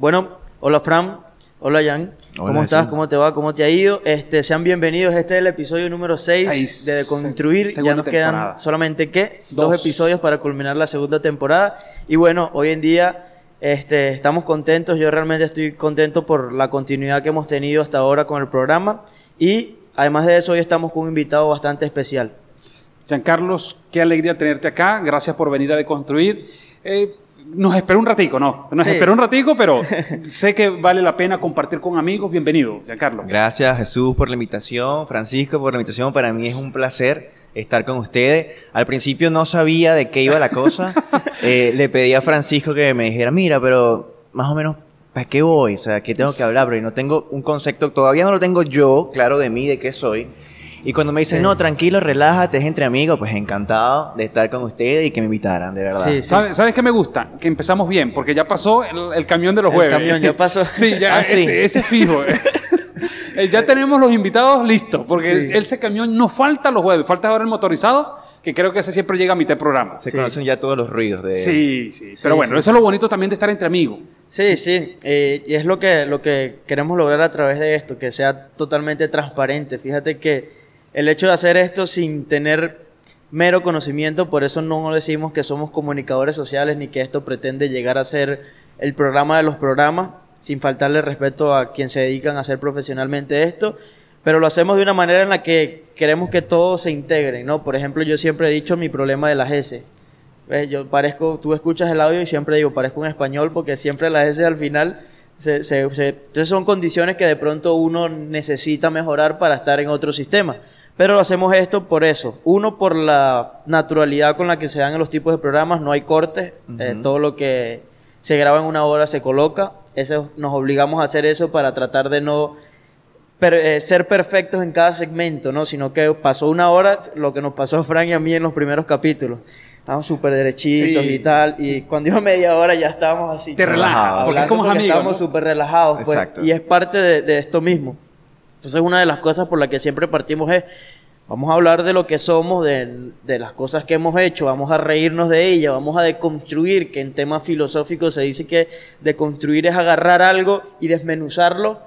Bueno, hola Fran, hola Jan, ¿cómo estás? ¿Cómo te va? ¿Cómo te ha ido? Este, sean bienvenidos, este es el episodio número 6 de Construir, ya nos quedan solamente ¿qué? Dos. episodios para culminar la segunda temporada y bueno, hoy en día este, estamos contentos, yo realmente estoy contento por la continuidad que hemos tenido hasta ahora con el programa y además de eso hoy estamos con un invitado bastante especial. Carlos, qué alegría tenerte acá, gracias por venir a Deconstruir. Eh, nos espera un ratico, no, nos espera un ratico, pero sé que vale la pena compartir con amigos. Bienvenido, Giancarlo. Gracias Jesús por la invitación, Francisco por la invitación. Para mí es un placer estar con ustedes. Al principio no sabía de qué iba la cosa. Eh, le pedí a Francisco que me dijera, mira, pero más o menos, ¿para qué voy? O sea, ¿qué tengo que hablar? Pero no tengo un concepto, todavía no lo tengo yo, claro, de mí, de qué soy. Y cuando me dicen, no, tranquilo, relájate, es entre amigos, pues encantado de estar con ustedes y que me invitaran, de verdad. Sí, ¿Sabes, ¿Sabes qué me gusta? Que empezamos bien, porque ya pasó el, camión de los jueves. El camión ya pasó. sí, ya, ah, ese, ese, es fijo. Eh, ya tenemos los invitados listos, porque ese camión no falta los jueves, falta ahora el motorizado, que creo que ese siempre llega a mitad de programa. Se conocen ya todos los ruidos de... Sí, sí. Pero bueno, eso es lo bonito también de estar entre amigos. Sí, sí, eh, y es lo que, lo que queremos lograr a través de esto, que sea totalmente transparente. Fíjate que el hecho de hacer esto sin tener mero conocimiento, por eso no decimos que somos comunicadores sociales ni que esto pretende llegar a ser el programa de los programas, sin faltarle respeto a quien se dedican a hacer profesionalmente esto, pero lo hacemos de una manera en la que queremos que todos se integren, ¿no? Por ejemplo, yo siempre he dicho mi problema de las S. Yo parezco, tú escuchas el audio y siempre digo, parezco un español porque siempre las S al final se, se, entonces son condiciones que de pronto uno necesita mejorar para estar en otro sistema. Pero hacemos esto por eso. Uno, por la naturalidad con la que se dan en los tipos de programas, no hay cortes. Eh, todo lo que se graba en una hora se coloca. Eso, nos obligamos a hacer eso para tratar de no eh, ser perfectos en cada segmento, ¿no? Sino que pasó una hora, lo que nos pasó a Frank y a mí en los primeros capítulos. Estábamos súper derechitos y tal. Y cuando iba media hora ya estábamos así. Te relajas, porque como amigos. Estábamos súper relajados. Pues, y es parte de, de esto mismo. Entonces una de las cosas por las que siempre partimos es, vamos a hablar de lo que somos, de, las cosas que hemos hecho, vamos a reírnos de ellas, vamos a deconstruir, que en temas filosóficos se dice que deconstruir es agarrar algo y desmenuzarlo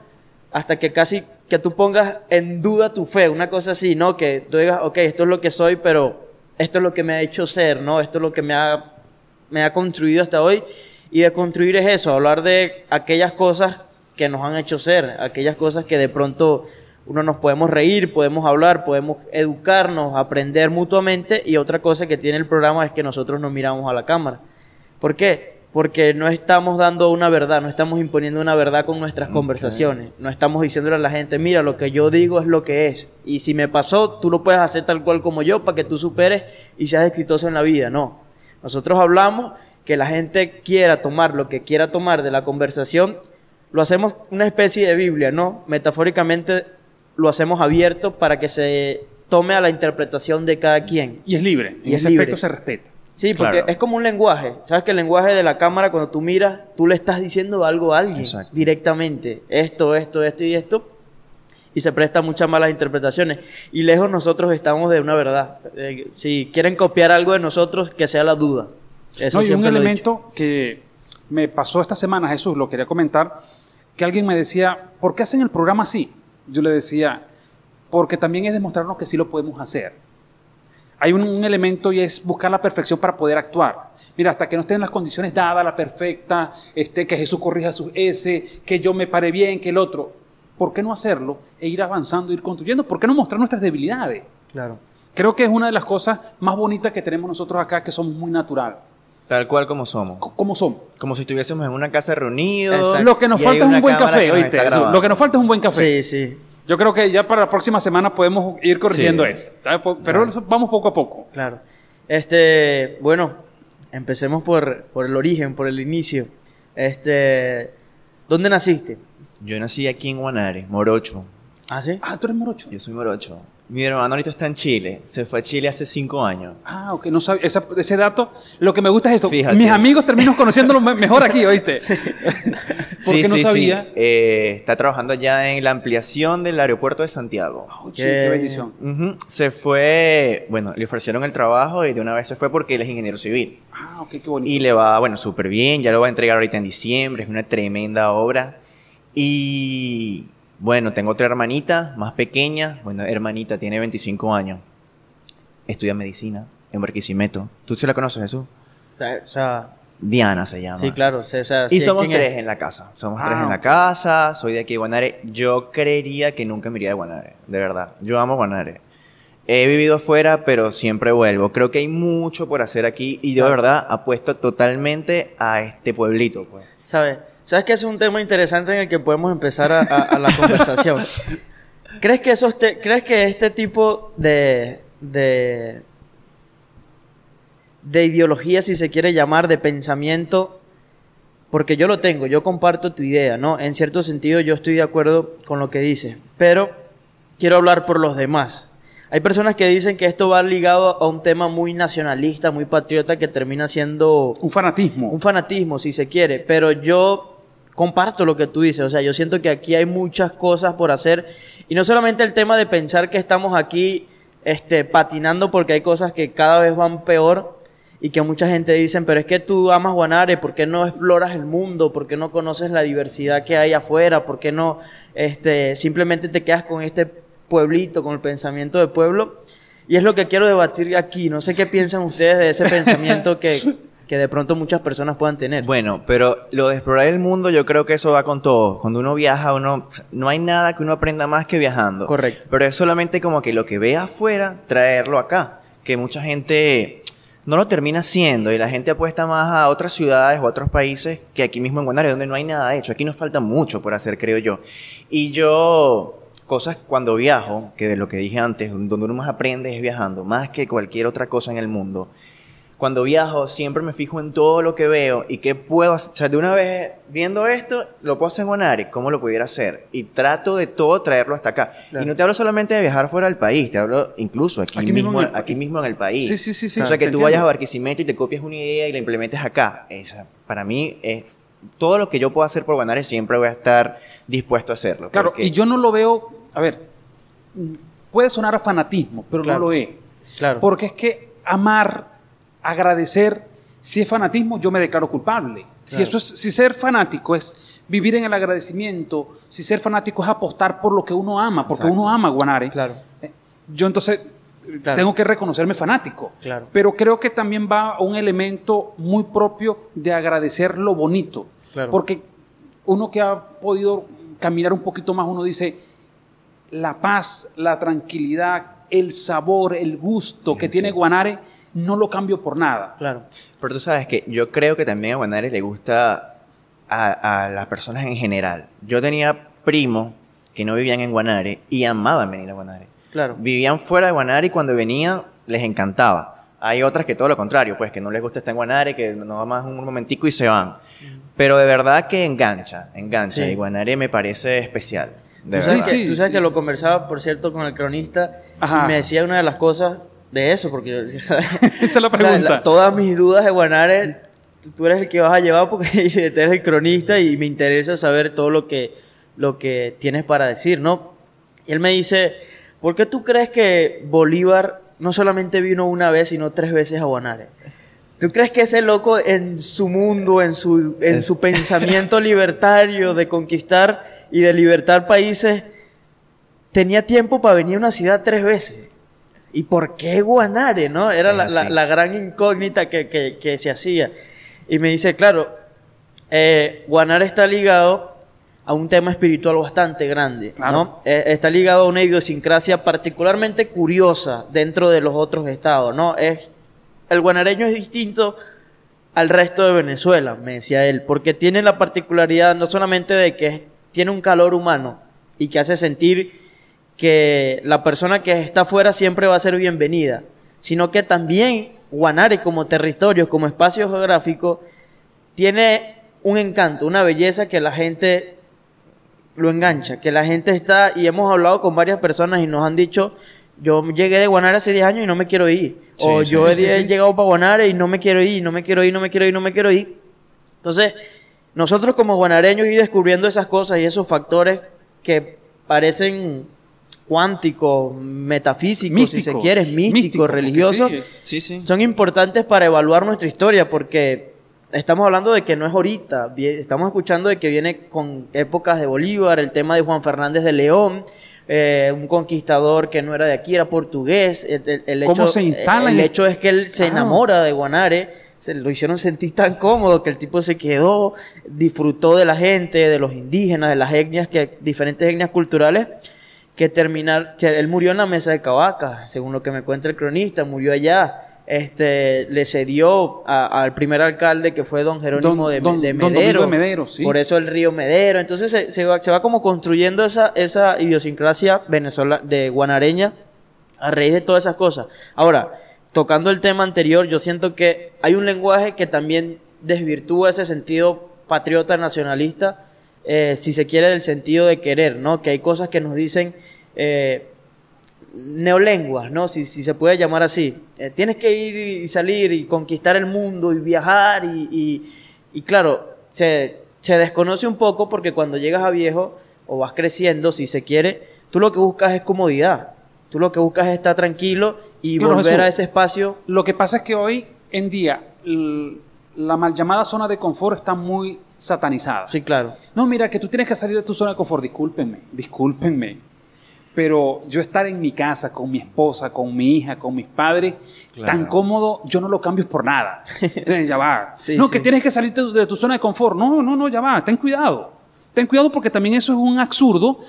hasta que casi que tú pongas en duda tu fe, una cosa así, ¿no? Que tú digas, ok, esto es lo que soy, pero esto es lo que me ha hecho ser, ¿no? Esto es lo que me ha, me ha construido hasta hoy. Y deconstruir es eso, hablar de aquellas cosas que nos han hecho ser, aquellas cosas que de pronto uno nos podemos reír, podemos hablar, podemos educarnos, aprender mutuamente y otra cosa que tiene el programa es que nosotros nos miramos a la cámara. ¿Por qué? Porque no estamos dando una verdad, no estamos imponiendo una verdad con nuestras conversaciones, no estamos diciéndole a la gente, mira, lo que yo digo es lo que es y si me pasó, tú lo puedes hacer tal cual como yo para que tú superes y seas exitoso en la vida, no. Nosotros hablamos que la gente quiera tomar lo que quiera tomar de la conversación lo hacemos una especie de Biblia, ¿no? Metafóricamente lo hacemos abierto para que se tome a la interpretación de cada quien. Y es libre, y en ese aspecto se respeta. Sí, porque es como un lenguaje. ¿Sabes que el lenguaje de la cámara, cuando tú miras, tú le estás diciendo algo a alguien directamente? Esto, esto, esto y esto. Y se presta muchas malas interpretaciones. Y lejos nosotros estamos de una verdad. Eh, si quieren copiar algo de nosotros, que sea la duda. Eso no, y un elemento que me pasó esta semana, Jesús, lo quería comentar, que alguien me decía, ¿por qué hacen el programa así? Yo le decía, porque también es demostrarnos que sí lo podemos hacer. Hay un, elemento y es buscar la perfección para poder actuar. Mira, hasta que no estén las condiciones dadas, la perfecta, este, que Jesús corrija su S, que yo me pare bien, que el otro. ¿Por qué no hacerlo e ir avanzando, ir construyendo? ¿Por qué no mostrar nuestras debilidades? Claro. Creo que es una de las cosas más bonitas que tenemos nosotros acá, que somos muy natural. Tal cual como somos. como somos. Como si estuviésemos en una casa reunidos. Lo que nos falta es un buen café, ¿oíste? Lo que nos falta es un buen café. Sí, sí. Yo creo que ya para la próxima semana podemos ir corrigiendo eso. Pero vamos poco a poco. Claro. Este, bueno, empecemos por, por el origen, por el inicio. Este, ¿dónde naciste? Yo nací aquí en Guanare, Morocho. ¿Ah, sí? Ah, tú eres Morocho. Yo soy Morocho. Mi hermano ahorita está en Chile. Se fue a Chile hace cinco años. Ah, ok. No sabía. ese dato. Lo que me gusta es esto. Mis amigos termino conociéndolo mejor aquí, ¿oíste? Sí. Porque no sabía. Eh, está trabajando ya en la ampliación del aeropuerto de Santiago. Oh, qué bendición. Se fue. Bueno, le ofrecieron el trabajo y de una vez se fue porque él es ingeniero civil. Ah, ok, qué bonito. Y le va, bueno, súper bien. Ya lo va a entregar ahorita en diciembre. Es una tremenda obra. Y bueno, tengo otra hermanita más pequeña. Bueno, hermanita, tiene 25 años. Estudia medicina en Barquisimeto. ¿Tú sí la conoces, Jesús? O sea... Diana se llama. Sí, claro. y somos tres en la casa. Somos tres en la ah, casa. Soy de aquí de Guanare. Yo creería que nunca me iría de Guanare. De verdad. Yo amo Guanare. He vivido afuera, pero siempre vuelvo. Creo que hay mucho por hacer aquí y yo de verdad apuesto totalmente a este pueblito. Pues. ¿Sabes? ¿Sabes que es un tema interesante en el que podemos empezar a, la conversación? ¿Crees que, eso ¿Crees que este tipo de, de, de ideología, si se quiere llamar, de pensamiento, porque yo lo tengo, yo comparto tu idea, ¿no? En cierto sentido yo estoy de acuerdo con lo que dices, pero quiero hablar por los demás. Hay personas que dicen que esto va ligado a un tema muy nacionalista, muy patriota, que termina siendo... Un fanatismo. Un fanatismo, si se quiere, pero yo comparto lo que tú dices, o sea, yo siento que aquí hay muchas cosas por hacer y no solamente el tema de pensar que estamos aquí este, patinando porque hay cosas que cada vez van peor y que mucha gente dice, pero es que tú amas Guanare, ¿por qué no exploras el mundo? ¿Por qué no conoces la diversidad que hay afuera? ¿Por qué no este, simplemente te quedas con este pueblito, con el pensamiento de pueblo? Y es lo que quiero debatir aquí. No sé qué piensan ustedes de ese pensamiento que, que de pronto muchas personas puedan tener. Bueno, pero lo de explorar el mundo yo creo que eso va con todo. Cuando uno viaja, uno no hay nada que uno aprenda más que viajando. Correcto. Pero es solamente como que lo que ve afuera, traerlo acá. Que mucha gente no lo termina haciendo y la gente apuesta más a otras ciudades o a otros países que aquí mismo en Guanare, donde no hay nada hecho. Aquí nos falta mucho por hacer, creo yo. Y yo cosas cuando viajo, que de lo que dije antes, donde uno más aprende es viajando, más que cualquier otra cosa en el mundo cuando viajo siempre me fijo en todo lo que veo y qué puedo hacer. O sea, de una vez viendo esto, lo puedo hacer en Guanare, ¿cómo lo pudiera hacer? Y trato de todo traerlo hasta acá. Y no te hablo solamente de viajar fuera del país, te hablo incluso aquí, mismo, aquí mismo en el país. Sí, sí, sí. sí o sea, que tú vayas a Barquisimeto y te copies una idea y la implementes acá. Esa, para mí, es todo lo que yo puedo hacer por Guanare siempre voy a estar dispuesto a hacerlo. Claro, y yo no lo veo, a ver, puede sonar a fanatismo, pero no lo es. Claro. Porque es que amar agradecer, si es fanatismo, yo me declaro culpable. Si, eso es, si ser fanático es vivir en el agradecimiento, si ser fanático es apostar por lo que uno ama, porque uno ama Guanare, claro. Eh, yo entonces tengo que reconocerme fanático. Claro. Pero creo que también va un elemento muy propio de agradecer lo bonito. Porque uno que ha podido caminar un poquito más, uno dice, la paz, la tranquilidad, el sabor, el gusto que tiene Guanare no lo cambio por nada. Claro. Pero tú sabes que yo creo que también a Guanare le gusta a, las personas en general. Yo tenía primos que no vivían en Guanare y amaban venir a Guanare. Claro. Vivían fuera de Guanare y cuando venían les encantaba. Hay otras que todo lo contrario, pues que no les gusta estar en Guanare, que no va más un momentico y se van. Pero de verdad que engancha, engancha. Y Guanare me parece especial. De ¿Tú, sabes que, tú sabes que lo conversaba, por cierto, con el cronista y me decía una de las cosas de eso, porque esa es la pregunta. todas mis dudas de Guanare, tú eres el que vas a llevar porque eres el cronista y me interesa saber todo lo que, lo que tienes para decir, ¿no? Y él me dice, ¿por qué tú crees que Bolívar no solamente vino una vez, sino tres veces a Guanare? ¿Tú crees que ese loco en su mundo, en su, en su pensamiento libertario de conquistar y de libertar países, tenía tiempo para venir a una ciudad tres veces? ¿Y por qué Guanare? ¿no? Era la, gran incógnita que, se hacía. Y me dice, claro, eh, Guanare está ligado a un tema espiritual bastante grande, ¿no? Eh, está ligado a una idiosincrasia particularmente curiosa dentro de los otros estados, ¿no? Es, el guanareño es distinto al resto de Venezuela, me decía él, porque tiene la particularidad no solamente de que tiene un calor humano y que hace sentir que la persona que está afuera siempre va a ser bienvenida, sino que también Guanare como territorio, como espacio geográfico, tiene un encanto, una belleza que la gente lo engancha, que la gente está, y hemos hablado con varias personas y nos han dicho yo llegué de Guanare hace 10 años y no me quiero ir. o yo he, llegado para Guanare y no me quiero ir, no me quiero ir, no me quiero ir, no me quiero ir. Entonces, nosotros como guanareños ir descubriendo esas cosas y esos factores que parecen cuánticos, metafísicos, si se quiere, místicos, religiosos, son importantes para evaluar nuestra historia porque estamos hablando de que no es ahorita, estamos escuchando de que viene con épocas de Bolívar, el tema de Juan Fernández de León, eh, un conquistador que no era de aquí, era portugués. El, ¿Cómo se instala? El, hecho es que él se enamora de Guanare se lo hicieron sentir tan cómodo que el tipo se quedó, disfrutó de la gente, de los indígenas, de las etnias, que, diferentes etnias culturales, que terminar, que él murió en la mesa de Cavaca, según lo que me cuenta el cronista, murió allá. Este, le cedió al primer alcalde que fue don Jerónimo de, Medero. Por eso el río Medero. Entonces se, se, va, se va como construyendo esa, esa idiosincrasia venezolana de guanareña a raíz de todas esas cosas. Ahora, tocando el tema anterior, yo siento que hay un lenguaje que también desvirtúa ese sentido patriota nacionalista, eh, si se quiere, del sentido de querer, ¿no? Que hay cosas que nos dicen eh, neolenguas, ¿no? Si, si, se puede llamar así. Eh, tienes que ir y salir y conquistar el mundo y viajar y, y, claro, se, se desconoce un poco porque cuando llegas a viejo o vas creciendo, si se quiere, tú lo que buscas es comodidad. Tú lo que buscas es estar tranquilo y volver a ese espacio. Lo que pasa es que hoy en día la mal llamada zona de confort está muy satanizada. Sí, claro. No, mira, que tú tienes que salir de tu zona de confort. Discúlpenme, discúlpenme. Pero yo estar en mi casa con mi esposa, con mi hija, con mis padres, tan cómodo, yo no lo cambio por nada. Entonces, ya va. no, que tienes que salir de tu zona de confort. No, no, no, ya va. Ten cuidado. Ten cuidado porque también eso es un absurdo,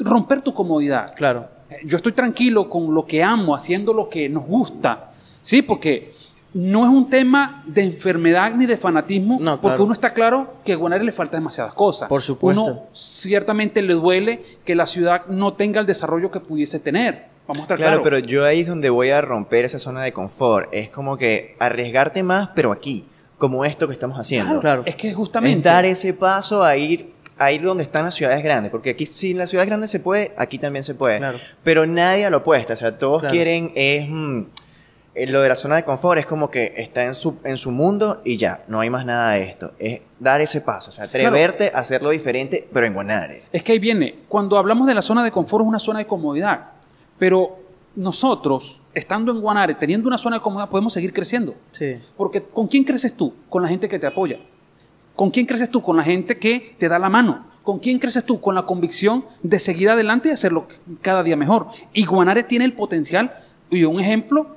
romper tu comodidad. Claro yo estoy tranquilo con lo que amo, haciendo lo que nos gusta, ¿sí? Porque no es un tema de enfermedad ni de fanatismo, porque uno está claro que a Guanare le falta demasiadas cosas. Por supuesto. Uno ciertamente le duele que la ciudad no tenga el desarrollo que pudiese tener. Vamos a estar claro, pero yo ahí es donde voy a romper esa zona de confort. Es como que arriesgarte más, pero aquí, como esto que estamos haciendo. Claro, Es que justamente. Es dar ese paso a ir a ir donde están las ciudades grandes, porque aquí si en las ciudades grandes se puede, aquí también se puede. Pero nadie lo opuesta, o sea, todos quieren es mm, lo de la zona de confort es como que está en su, en su mundo y ya, no hay más nada de esto. Es dar ese paso, o sea, atreverte a hacerlo diferente, pero en Guanare. Es que ahí viene, cuando hablamos de la zona de confort es una zona de comodidad, pero nosotros, estando en Guanare, teniendo una zona de comodidad, podemos seguir creciendo. Sí. Porque ¿con quién creces tú? Con la gente que te apoya. ¿Con quién creces tú? Con la gente que te da la mano. ¿Con quién creces tú? Con la convicción de seguir adelante y hacerlo cada día mejor. Y Guanare tiene el potencial, y un ejemplo,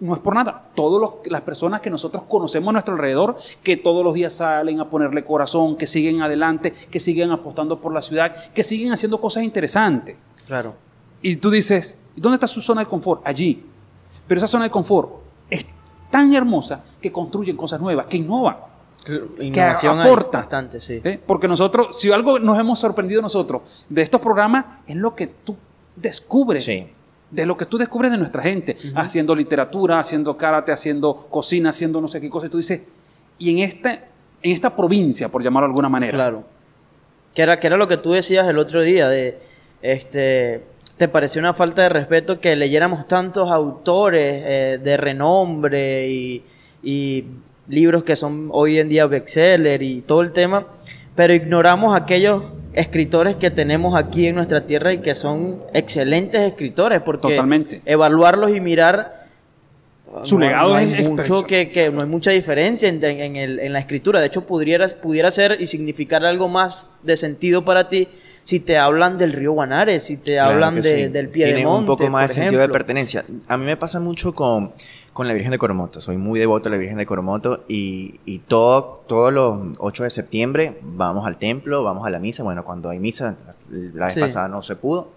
no es por nada, todas las personas que nosotros conocemos a nuestro alrededor, que todos los días salen a ponerle corazón, que siguen adelante, que siguen apostando por la ciudad, que siguen haciendo cosas interesantes. Claro. Y tú dices, ¿dónde está su zona de confort? Allí. Pero esa zona de confort es tan hermosa que construyen cosas nuevas, que innovan que aporta. Bastante, sí. ¿Eh? Porque nosotros, si algo nos hemos sorprendido nosotros de estos programas, es lo que tú descubres. De lo que tú descubres de nuestra gente, haciendo literatura, haciendo karate, haciendo cocina, haciendo no sé qué cosa. Y tú dices, y en esta, en esta provincia, por llamarlo de alguna manera. Claro. Que era, que era lo que tú decías el otro día, de este ¿Te pareció una falta de respeto que leyéramos tantos autores eh, de renombre y, y libros que son hoy en día bestseller y todo el tema, pero ignoramos aquellos escritores que tenemos aquí en nuestra tierra y que son excelentes escritores, porque Totalmente. evaluarlos y mirar su legado es mucho que, que, no hay mucha diferencia en, en, el, en, la escritura. De hecho, pudiera, pudiera ser y significar algo más de sentido para ti si te hablan del río Guanare, si te hablan de, del pie de monte. un poco más de sentido de pertenencia. A mí me pasa mucho con con la Virgen de Coromoto. Soy muy devoto de la Virgen de Coromoto y, y todo, todos los 8 de septiembre vamos al templo, vamos a la misa. Bueno, cuando hay misa, la vez pasada no se pudo.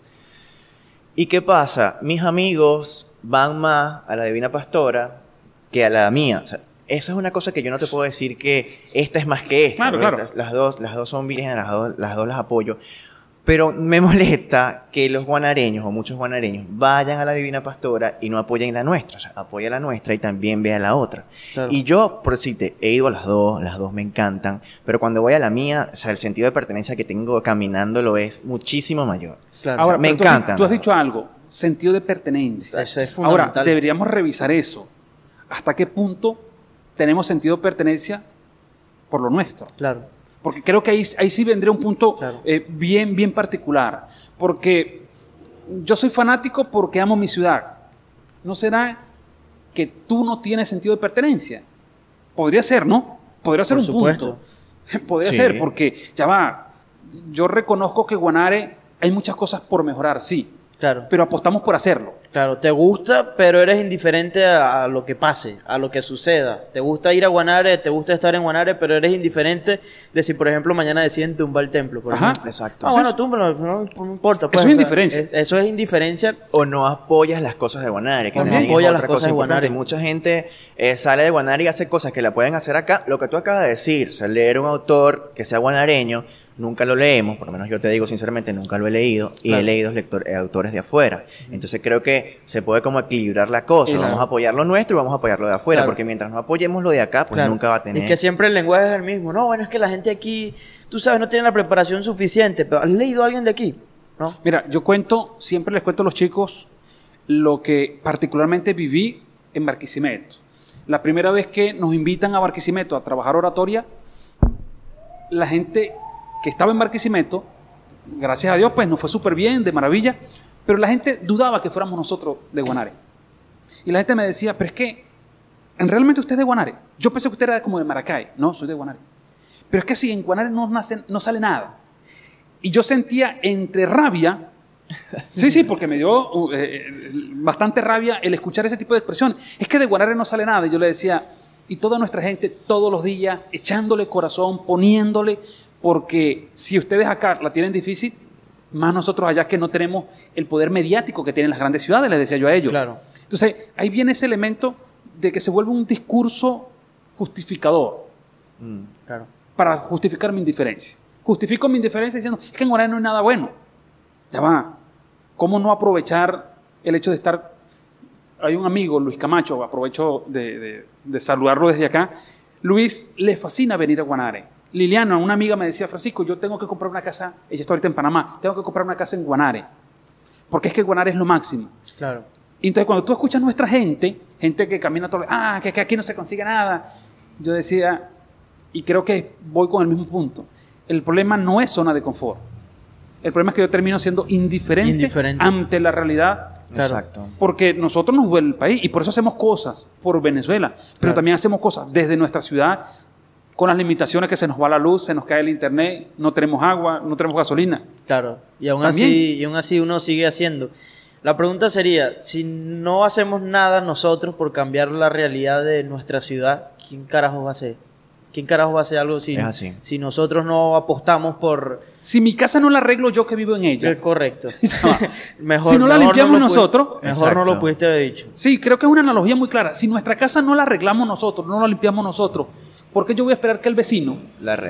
¿Y qué pasa? Mis amigos van más a la Divina Pastora que a la mía. O sea, eso es una cosa que yo no te puedo decir que esta es más que esta. Claro, claro. Las, dos, las dos son vírgenes, las dos, las dos las apoyo. Pero me molesta que los guanareños o muchos guanareños vayan a la Divina Pastora y no apoyen la nuestra. O sea, apoya la nuestra y también vea la otra. Y yo, por si te he ido a las dos, las dos me encantan. Pero cuando voy a la mía, o sea, el sentido de pertenencia que tengo caminando lo es muchísimo mayor. Claro. Ahora, me encanta. Tú, has dicho algo. sentido de pertenencia. Ahora, deberíamos revisar eso. ¿Hasta qué punto tenemos sentido de pertenencia por lo nuestro? Claro. Porque creo que ahí, ahí sí vendría un punto eh, bien, bien particular. Porque yo soy fanático porque amo mi ciudad. ¿No será que tú no tienes sentido de pertenencia? Podría ser, ¿no? Podría ser un punto. Podría ser, porque ya va. Yo reconozco que Guanare hay muchas cosas por mejorar, sí. Claro. Pero apostamos por hacerlo. Claro, te gusta, pero eres indiferente a, lo que pase, a lo que suceda. Te gusta ir a Guanare, te gusta estar en Guanare, pero eres indiferente de si, por ejemplo, mañana deciden tumbar el templo. Por Ajá, exacto. Ah, bueno, túmbalo, no, no, importa. Pues, eso es indiferencia. eso es indiferencia. O no apoyas las cosas de Guanare. Que no apoyas las cosas de Guanare. Mucha gente eh, sale de Guanare y hace cosas que la pueden hacer acá. Lo que tú acabas de decir, o leer un autor que sea guanareño, nunca lo leemos, por lo menos yo te digo sinceramente, nunca lo he leído, y he leído lectores, eh, autores de afuera. Entonces creo que se puede como equilibrar la cosa. Vamos a apoyar lo nuestro y vamos a apoyar lo de afuera, porque mientras no apoyemos lo de acá, pues nunca va a tener... Es que siempre el lenguaje es el mismo. No, bueno, es que la gente aquí, tú sabes, no tiene la preparación suficiente, pero ¿has leído a alguien de aquí? ¿No? Mira, yo cuento, siempre les cuento a los chicos lo que particularmente viví en Barquisimeto. La primera vez que nos invitan a Barquisimeto a trabajar oratoria, la gente que estaba en Barquisimeto, gracias a Dios, pues nos fue súper bien, de maravilla, pero la gente dudaba que fuéramos nosotros de Guanare. Y la gente me decía, pero es que, ¿realmente usted es de Guanare? Yo pensé que usted era como de Maracay. No, soy de Guanare. Pero es que si en Guanare no, nace, no sale nada. Y yo sentía entre rabia, sí, sí, porque me dio uh, eh, bastante rabia el escuchar ese tipo de expresión. Es que de Guanare no sale nada. Y yo le decía, y toda nuestra gente todos los días echándole corazón, poniéndole, porque si ustedes acá la tienen difícil, más nosotros allá que no tenemos el poder mediático que tienen las grandes ciudades, les decía yo a ellos. Claro. Entonces, ahí viene ese elemento de que se vuelve un discurso justificador. Mm, claro. Para justificar mi indiferencia. Justifico mi indiferencia diciendo, es que en Guaraní no hay nada bueno. Ya va. ¿Cómo no aprovechar el hecho de estar... Hay un amigo, Luis Camacho, aprovecho de, de saludarlo desde acá. Luis le fascina venir a Guanare Liliana, una amiga me decía, Francisco, yo tengo que comprar una casa, ella está ahorita en Panamá, tengo que comprar una casa en Guanare, porque es que Guanare es lo máximo. Claro. Y entonces cuando tú escuchas a nuestra gente, gente que camina todo, ah, que, que aquí no se consigue nada, yo decía, y creo que voy con el mismo punto, el problema no es zona de confort. El problema es que yo termino siendo indiferente, ante la realidad. Exacto. Porque nosotros nos duele el país y por eso hacemos cosas por Venezuela, pero también hacemos cosas desde nuestra ciudad, con las limitaciones que se nos va la luz, se nos cae el internet, no tenemos agua, no tenemos gasolina. Claro, y aún, así, y aún así uno sigue haciendo. La pregunta sería, si no hacemos nada nosotros por cambiar la realidad de nuestra ciudad, ¿quién carajo va a hacer? ¿Quién carajo va a hacer algo si, si nosotros no apostamos por... Si mi casa no la arreglo yo que vivo en ella. Es correcto. mejor, si no la limpiamos nosotros... mejor no lo pudiste haber dicho. Sí, creo que es una analogía muy clara. Si nuestra casa no la arreglamos nosotros, no la limpiamos nosotros, ¿por qué yo voy a esperar que el vecino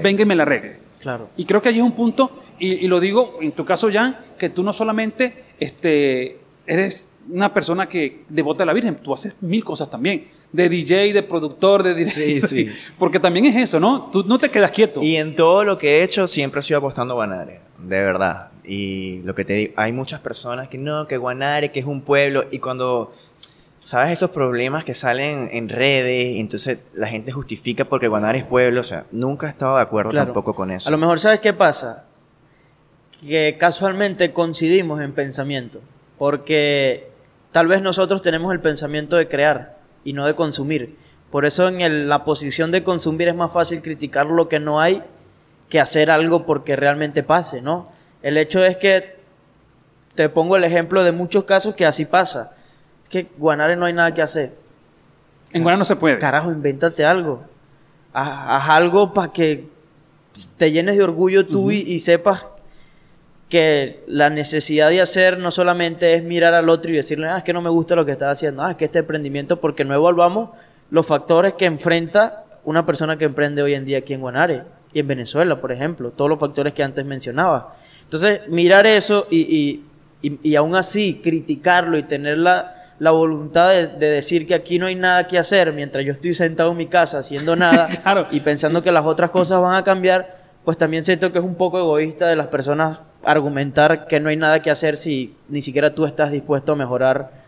venga y me la arregle? Claro. Y creo que allí es un punto, y, lo digo en tu caso, Jan, que tú no solamente este, eres una persona que devota a la Virgen, tú haces mil cosas también, de DJ, de productor, de director, sí, sí. porque también es eso, ¿no? Tú no te quedas quieto. Y en todo lo que he hecho siempre he sido apostando a Guanare, de verdad. Y lo que te digo, hay muchas personas que no, que Guanare, que es un pueblo, y cuando ¿sabes? Esos problemas que salen en redes, entonces la gente justifica porque Guanare es pueblo, o sea, nunca he estado de acuerdo tampoco con eso. A lo mejor, ¿sabes qué pasa? Que casualmente coincidimos en pensamiento, porque tal vez nosotros tenemos el pensamiento de crear y no de consumir. Por eso en la posición de consumir es más fácil criticar lo que no hay que hacer algo porque realmente pase, ¿no? El hecho es que te pongo el ejemplo de muchos casos que así pasa que Guanare no hay nada que hacer. En Guanare no se puede. Carajo, invéntate algo. Haz, algo para que te llenes de orgullo tú y, sepas que la necesidad de hacer no solamente es mirar al otro y decirle, ah, es que no me gusta lo que estás haciendo, ah, es que este emprendimiento, porque no evaluamos los factores que enfrenta una persona que emprende hoy en día aquí en Guanare y en Venezuela, por ejemplo, todos los factores que antes mencionaba. Entonces, mirar eso y, y, y aún así criticarlo y tener la, la voluntad de, decir que aquí no hay nada que hacer mientras yo estoy sentado en mi casa haciendo nada y pensando que las otras cosas van a cambiar, pues también siento que es un poco egoísta de las personas argumentar que no hay nada que hacer si ni siquiera tú estás dispuesto a mejorar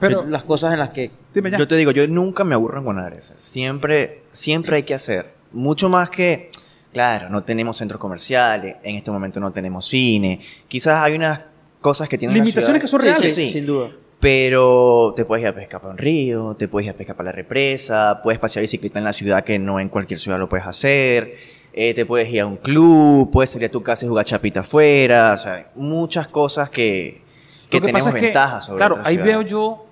pero, las cosas en las que... Yo te digo, yo nunca me aburro con nada Siempre, siempre hay que hacer. Mucho más que, claro, no tenemos centros comerciales, en este momento no tenemos cine. Quizás hay unas cosas que tienen... Limitaciones que son reales. Sí, sin duda. Pero te puedes ir a pescar para un río, te puedes ir a pescar para la represa, puedes pasear bicicleta en la ciudad que no en cualquier ciudad lo puedes hacer, eh, te puedes ir a un club, puedes salir a tu casa y jugar chapita afuera, o sea, muchas cosas que, que, tenemos ventajas sobre Claro, ahí veo yo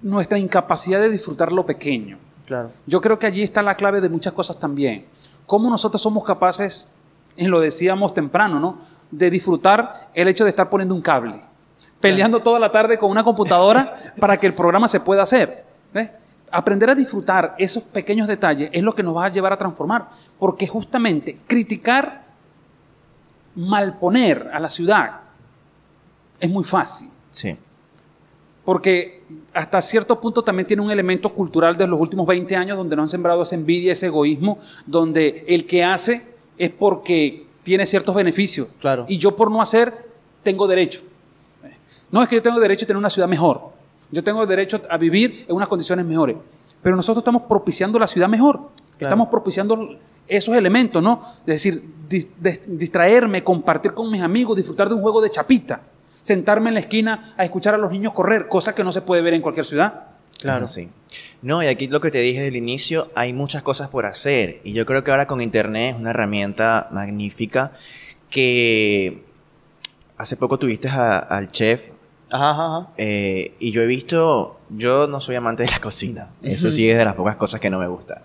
nuestra incapacidad de disfrutar lo pequeño. Claro. Yo creo que allí está la clave de muchas cosas también. Cómo nosotros somos capaces, y lo decíamos temprano, ¿no? De disfrutar el hecho de estar poniendo un cable peleando toda la tarde con una computadora para que el programa se pueda hacer. Aprender a disfrutar esos pequeños detalles es lo que nos va a llevar a transformar, porque justamente criticar, malponer a la ciudad es muy fácil. Sí. Porque hasta cierto punto también tiene un elemento cultural de los últimos 20 años donde no han sembrado esa envidia, ese egoísmo, donde el que hace es porque tiene ciertos beneficios. Claro. Y yo por no hacer tengo derecho. No es que yo tengo derecho a tener una ciudad mejor. Yo tengo derecho a vivir en unas condiciones mejores. Pero nosotros estamos propiciando la ciudad mejor. Estamos propiciando esos elementos, ¿no? Es decir, distraerme, compartir con mis amigos, disfrutar de un juego de chapita, sentarme en la esquina a escuchar a los niños correr, cosa que no se puede ver en cualquier ciudad. Claro, sí. No, y aquí lo que te dije al inicio, hay muchas cosas por hacer. Y yo creo que ahora con Internet es una herramienta magnífica que hace poco tuviste al chef Ajá, ajá. Eh, y yo he visto, yo no soy amante de la cocina, eso sí es de las pocas cosas que no me gusta.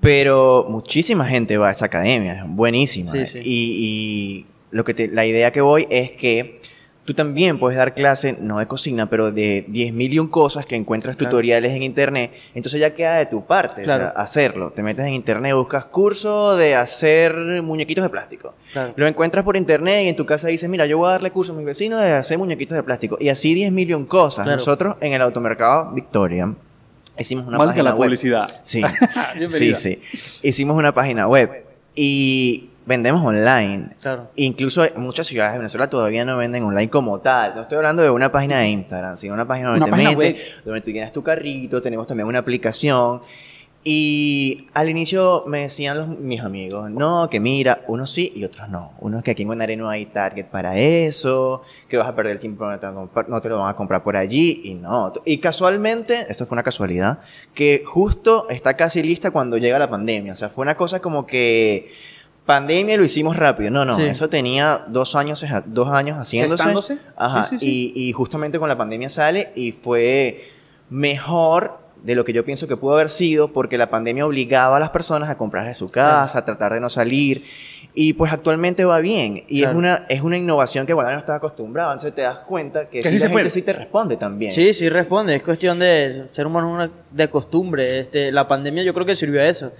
Pero muchísima gente va a esa academia, es buenísima. Y, y, lo que te, la idea que voy es que Tú también puedes dar clase, no de cocina, pero de 10.000 y un cosas que encuentras tutoriales en internet. Entonces ya queda de tu parte hacerlo. Te metes en internet, buscas curso de hacer muñequitos de plástico. Lo encuentras por internet y en tu casa dices, mira, yo voy a darle curso a mis vecinos de hacer muñequitos de plástico. Y así 10.000 y un cosas. Nosotros en el automercado Victoria hicimos una página la publicidad. Sí. sí, sí. Hicimos una página web. Y vendemos online. Claro. Incluso muchas ciudades de Venezuela todavía no venden online como tal. No estoy hablando de una página de Instagram, sino una página donde te metes, donde tú tienes tu carrito, tenemos también una aplicación. Y al inicio me decían los, mis amigos, no, que mira, unos sí y otros no. Unos que aquí en Guanare no hay target para eso, que vas a perder el tiempo, no te, no te lo van a comprar por allí y no. Y casualmente, esto fue una casualidad, que justo está casi lista cuando llega la pandemia. O sea, fue una cosa como que pandemia lo hicimos rápido. No, no, eso tenía dos años, dos años haciéndose. Ajá. y, y, justamente con la pandemia sale y fue mejor de lo que yo pienso que pudo haber sido porque la pandemia obligaba a las personas a comprarse su casa, a tratar de no salir. Y pues actualmente va bien. Y es, una, es una innovación que bueno, no estaba acostumbrado. Entonces te das cuenta que, sí la gente sí te responde también. Sí, sí responde. Es cuestión de ser humano de costumbre. Este, la pandemia yo creo que sirvió a eso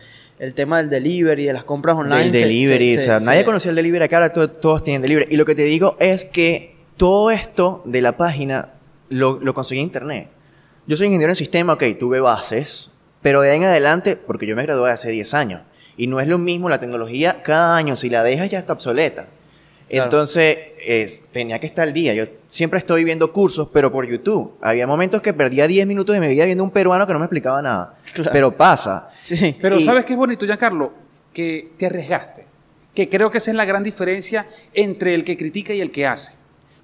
el tema del delivery, de las compras online. El delivery, o sea, nadie conocía el delivery acá, ahora todos, tienen delivery. Y lo que te digo es que todo esto de la página lo, lo conseguí en internet. Yo soy ingeniero en sistema, ok, tuve bases, pero de ahí en adelante, porque yo me gradué hace 10 años, y no es lo mismo la tecnología, cada año si la dejas ya está obsoleta. Entonces, tenía que estar al día. Yo siempre estoy viendo cursos, pero por YouTube. Había momentos que perdía 10 minutos de mi vida viendo un peruano que no me explicaba nada. Pero pasa. Sí, Pero ¿sabes qué es bonito, Giancarlo? Que te arriesgaste. Que creo que esa es la gran diferencia entre el que critica y el que hace.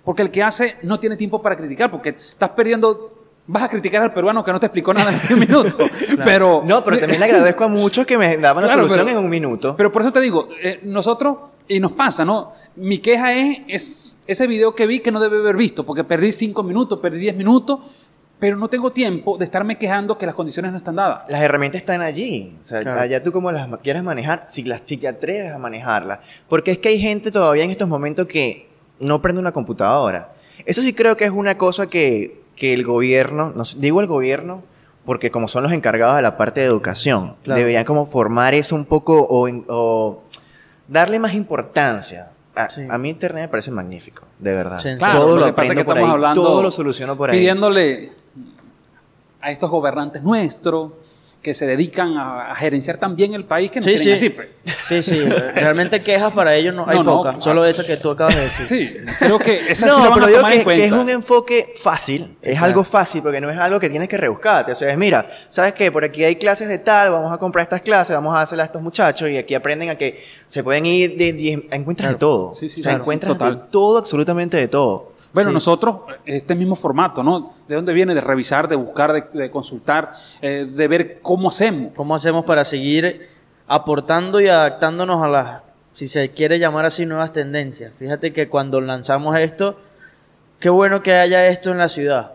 Porque el que hace no tiene tiempo para criticar, porque estás perdiendo vas a criticar al peruano que no te explicó nada en un minuto. Pero. No, pero también le agradezco a muchos que me daban la solución en un minuto. Pero por eso te digo, eh, nosotros y nos pasa, ¿no? Mi queja es, es ese video que vi que no debe haber visto, porque perdí cinco minutos, perdí diez minutos, pero no tengo tiempo de estarme quejando que las condiciones no están dadas. Las herramientas están allí. O sea, allá tú como las quieres manejar, si las si te atreves a manejarlas. Porque es que hay gente todavía en estos momentos que no prende una computadora. Eso sí creo que es una cosa que, que el gobierno, no, digo el gobierno, porque como son los encargados de la parte de educación, deberían como formar eso un poco o, o darle más importancia. A, mí Internet me parece magnífico, de verdad. todo lo, que que por hablando, todo lo soluciono por ahí. Pidiéndole a estos gobernantes nuestros que se dedican a, gerenciar también el país que nos sí, sí. Pues. Sí, sí, realmente quejas para ellos no hay no, solo esa que tú acabas de decir. Sí, creo que esa no, sí pero digo que, que, es un enfoque fácil, es algo fácil porque no es algo que tienes que rebuscarte, o sea, es mira, ¿sabes qué? Por aquí hay clases de tal, vamos a comprar estas clases, vamos a hacerlas a estos muchachos y aquí aprenden a que se pueden ir de, encuentran de todo. Sí, sí, o sea, encuentran de todo, absolutamente de todo. Bueno, nosotros, este mismo formato, ¿no? ¿De dónde viene? De revisar, de buscar, de, consultar, eh, de ver cómo hacemos. ¿Cómo hacemos para seguir aportando y adaptándonos a las, si se quiere llamar así, nuevas tendencias? Fíjate que cuando lanzamos esto, qué bueno que haya esto en la ciudad.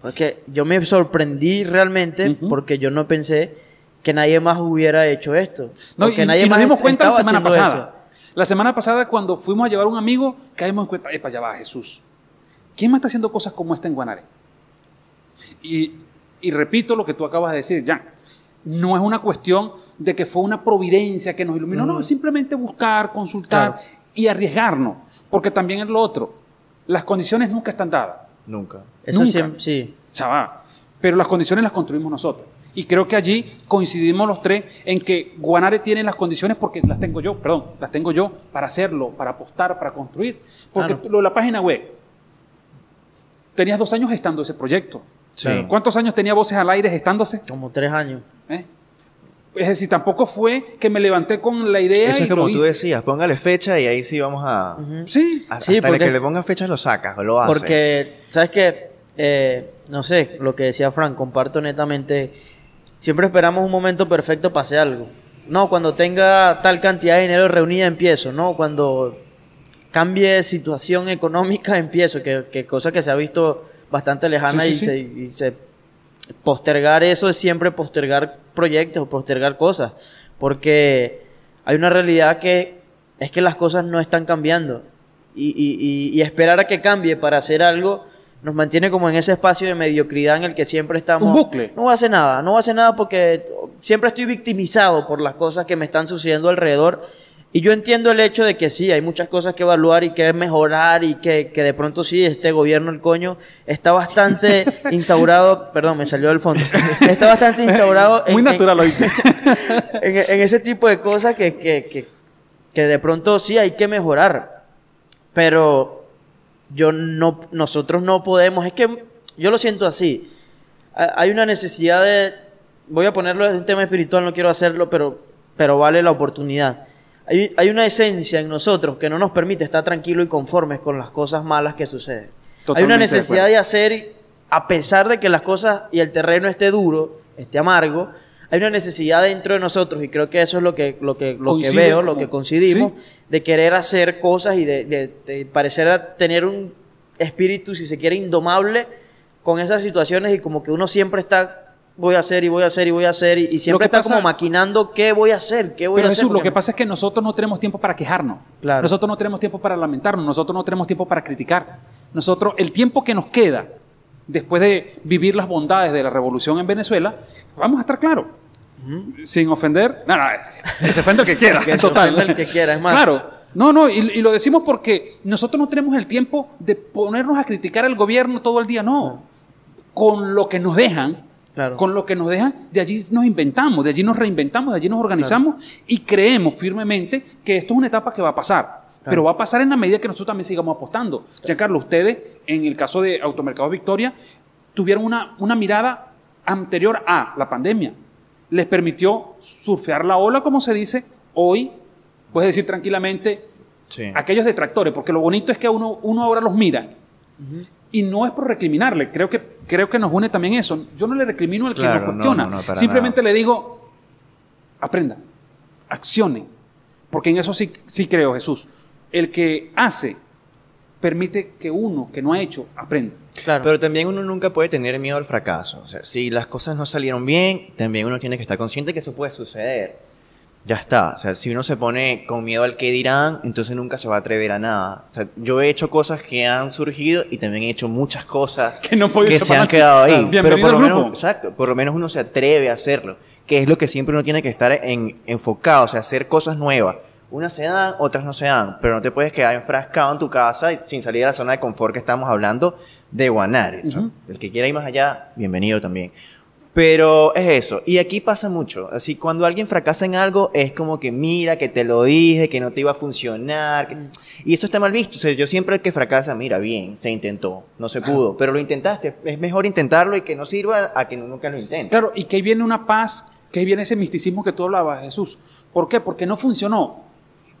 Porque yo me sorprendí realmente porque yo no pensé que nadie más hubiera hecho esto. No, y, nadie nos dimos cuenta la semana pasada. La semana pasada, cuando fuimos a llevar a un amigo, caímos en cuenta, epa, allá va Jesús. ¿Quién más está haciendo cosas como esta en Guanare? Y, repito lo que tú acabas de decir, Jan. No es una cuestión de que fue una providencia que nos iluminó, no, es simplemente buscar, consultar y arriesgarnos. Porque también es lo otro. Las condiciones nunca están dadas. Nunca. Eso sí. Chaval. Pero las condiciones las construimos nosotros. Y creo que allí coincidimos los tres en que Guanare tiene las condiciones porque las tengo yo, perdón, las tengo yo para hacerlo, para apostar, para construir. Porque lo de la página web, tenías dos años gestando ese proyecto. ¿Cuántos años tenía Voces al Aire gestándose? Como tres años. ¿Eh? Es decir, tampoco fue que me levanté con la idea Eso es como tú decías, póngale fecha y ahí sí vamos a... Sí. sí, porque, que le ponga fecha lo sacas o lo haces. Porque, ¿sabes qué? Eh, no sé, lo que decía Frank, comparto netamente Siempre esperamos un momento perfecto para hacer algo. No, cuando tenga tal cantidad de dinero reunida empiezo, no, cuando cambie situación económica empiezo, que, cosa que se ha visto bastante lejana y, Se, postergar eso es siempre postergar proyectos o postergar cosas, porque hay una realidad que es que las cosas no están cambiando. Y, y esperar a que cambie para hacer algo nos mantiene como en ese espacio de mediocridad en el que siempre estamos. Un bucle. No hacer nada, no hacer nada porque siempre estoy victimizado por las cosas que me están sucediendo alrededor. Y yo entiendo el hecho de que sí, hay muchas cosas que evaluar y que mejorar y que, de pronto sí, este gobierno, el coño, está bastante instaurado, perdón, me salió del fondo, está bastante instaurado. Muy natural hoy. En, en, ese tipo de cosas que, que, que de pronto sí hay que mejorar. Pero yo no, nosotros no podemos, es que yo lo siento así. Hay una necesidad de, voy a ponerlo desde un tema espiritual, no quiero hacerlo, pero, pero vale la oportunidad. Hay, hay una esencia en nosotros que no nos permite estar tranquilos y conformes con las cosas malas que suceden. hay una necesidad de, hacer, a pesar de que las cosas y el terreno esté duro, esté amargo, hay una necesidad dentro de nosotros, y creo que eso es lo que, lo que, lo que veo, lo que coincidimos, de querer hacer cosas y de, de, parecer tener un espíritu, si se quiere, indomable con esas situaciones y como que uno siempre está voy a hacer y voy a hacer y voy a hacer y, siempre está como maquinando qué voy a hacer, qué voy pero a hacer. Jesús, lo que pasa es que nosotros no tenemos tiempo para quejarnos. Nosotros no tenemos tiempo para lamentarnos, nosotros no tenemos tiempo para criticar. Nosotros, el tiempo que nos queda después de vivir las bondades de la revolución en Venezuela, vamos a estar claros sin ofender. No, no, se ofende el que quiera. que total. el que quiera, es más. Claro. No, no, y, lo decimos porque nosotros no tenemos el tiempo de ponernos a criticar al gobierno todo el día, no. Con lo que nos dejan, con lo que nos dejan, de allí nos inventamos, de allí nos reinventamos, de allí nos organizamos y creemos firmemente que esto es una etapa que va a pasar. Pero va a pasar en la medida que nosotros también sigamos apostando. Giancarlo, ustedes, en el caso de Automercado Victoria, tuvieron una, una mirada anterior a la pandemia les permitió surfear la ola, como se dice hoy, puedes decir tranquilamente, aquellos detractores, porque lo bonito es que uno, uno ahora los mira. Y no es por recriminarle, creo que, creo que nos une también eso. Yo no le recrimino al que lo cuestiona, simplemente le digo, aprenda, accione, porque en eso sí, sí creo, Jesús. El que hace permite que uno que no ha hecho aprenda. Pero también uno nunca puede tener miedo al fracaso. O sea, si las cosas no salieron bien, también uno tiene que estar consciente que eso puede suceder. Ya está. O sea, si uno se pone con miedo al que dirán, entonces nunca se va a atrever a nada. O sea, yo he hecho cosas que han surgido y también he hecho muchas cosas que, no que se han quedado ahí. Pero por lo, menos, exacto, por lo menos uno se atreve a hacerlo. Que es lo que siempre uno tiene que estar en, enfocado. O sea, hacer cosas nuevas unas se dan, otras no se dan, pero no te puedes quedar enfrascado en tu casa sin salir de la zona de confort que estamos hablando de Guanare. El que quiera ir más allá, bienvenido también. Pero es eso. Y aquí pasa mucho. Así, cuando alguien fracasa en algo, es como que mira, que te lo dije, que no te iba a funcionar. Y eso está mal visto. O sea, yo siempre el que fracasa, mira, bien, se intentó, no se pudo, pero lo intentaste. Es mejor intentarlo y que no sirva a que nunca lo intente. Claro, y que ahí viene una paz, que ahí viene ese misticismo que tú hablabas, Jesús. ¿Por qué? Porque no funcionó.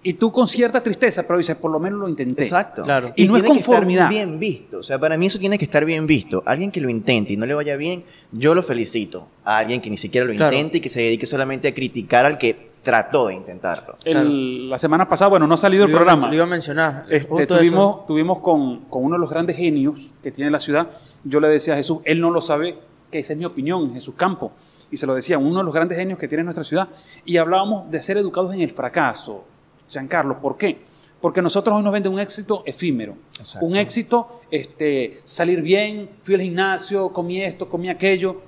Y tú con cierta tristeza, pero dices, por lo menos lo intenté. Exacto. Claro. Y, no es conformidad. Que estar bien visto. O sea, para mí eso tiene que estar bien visto. Alguien que lo intente y no le vaya bien, yo lo felicito. A alguien que ni siquiera lo intente y que se dedique solamente a criticar al que trató de intentarlo. La semana pasada, bueno, no ha salido el programa. Lo iba a mencionar. Este, tuvimos tuvimos con, con uno de los grandes genios que tiene la ciudad. Yo le decía a Jesús, él no lo sabe, que esa es mi opinión, Jesús Campo. Y se lo decía, uno de los grandes genios que tiene nuestra ciudad. Y hablábamos de ser educados en el fracaso Giancarlo. ¿Por qué? Porque nosotros hoy nos venden un éxito efímero. Un éxito, este, salir bien, fui al gimnasio, comí esto, comí aquello.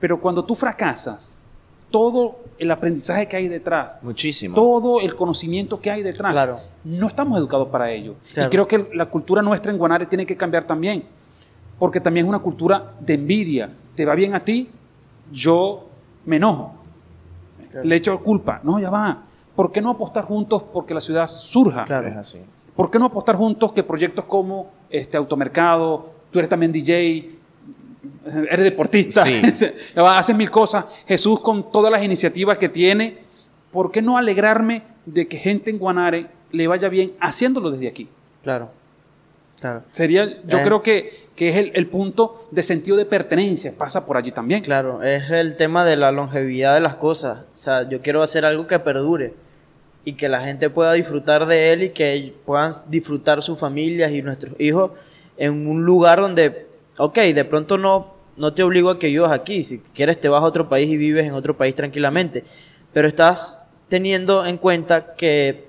Pero cuando tú fracasas, todo el aprendizaje que hay detrás, muchísimo, todo el conocimiento que hay detrás, claro. no estamos educados para ello. Y creo que la cultura nuestra en Guanare tiene que cambiar también, porque también es una cultura de envidia. Te va bien a ti, yo me enojo, le echo culpa. No, ya va. ¿Por qué no apostar juntos porque la ciudad surja? Claro, es así. ¿Por qué no apostar juntos que proyectos como este automercado, tú eres también DJ, eres deportista, sí. haces mil cosas, Jesús con todas las iniciativas que tiene, ¿por qué no alegrarme de que gente en Guanare le vaya bien haciéndolo desde aquí? Claro. Claro. Sería, yo eh. creo que, que es el, el, punto de sentido de pertenencia, pasa por allí también. Claro, es el tema de la longevidad de las cosas. O sea, yo quiero hacer algo que perdure y que la gente pueda disfrutar de él y que puedan disfrutar sus familias y nuestros hijos en un lugar donde, ok, de pronto no, no te obligo a que vivas aquí, si quieres te vas a otro país y vives en otro país tranquilamente, pero estás teniendo en cuenta que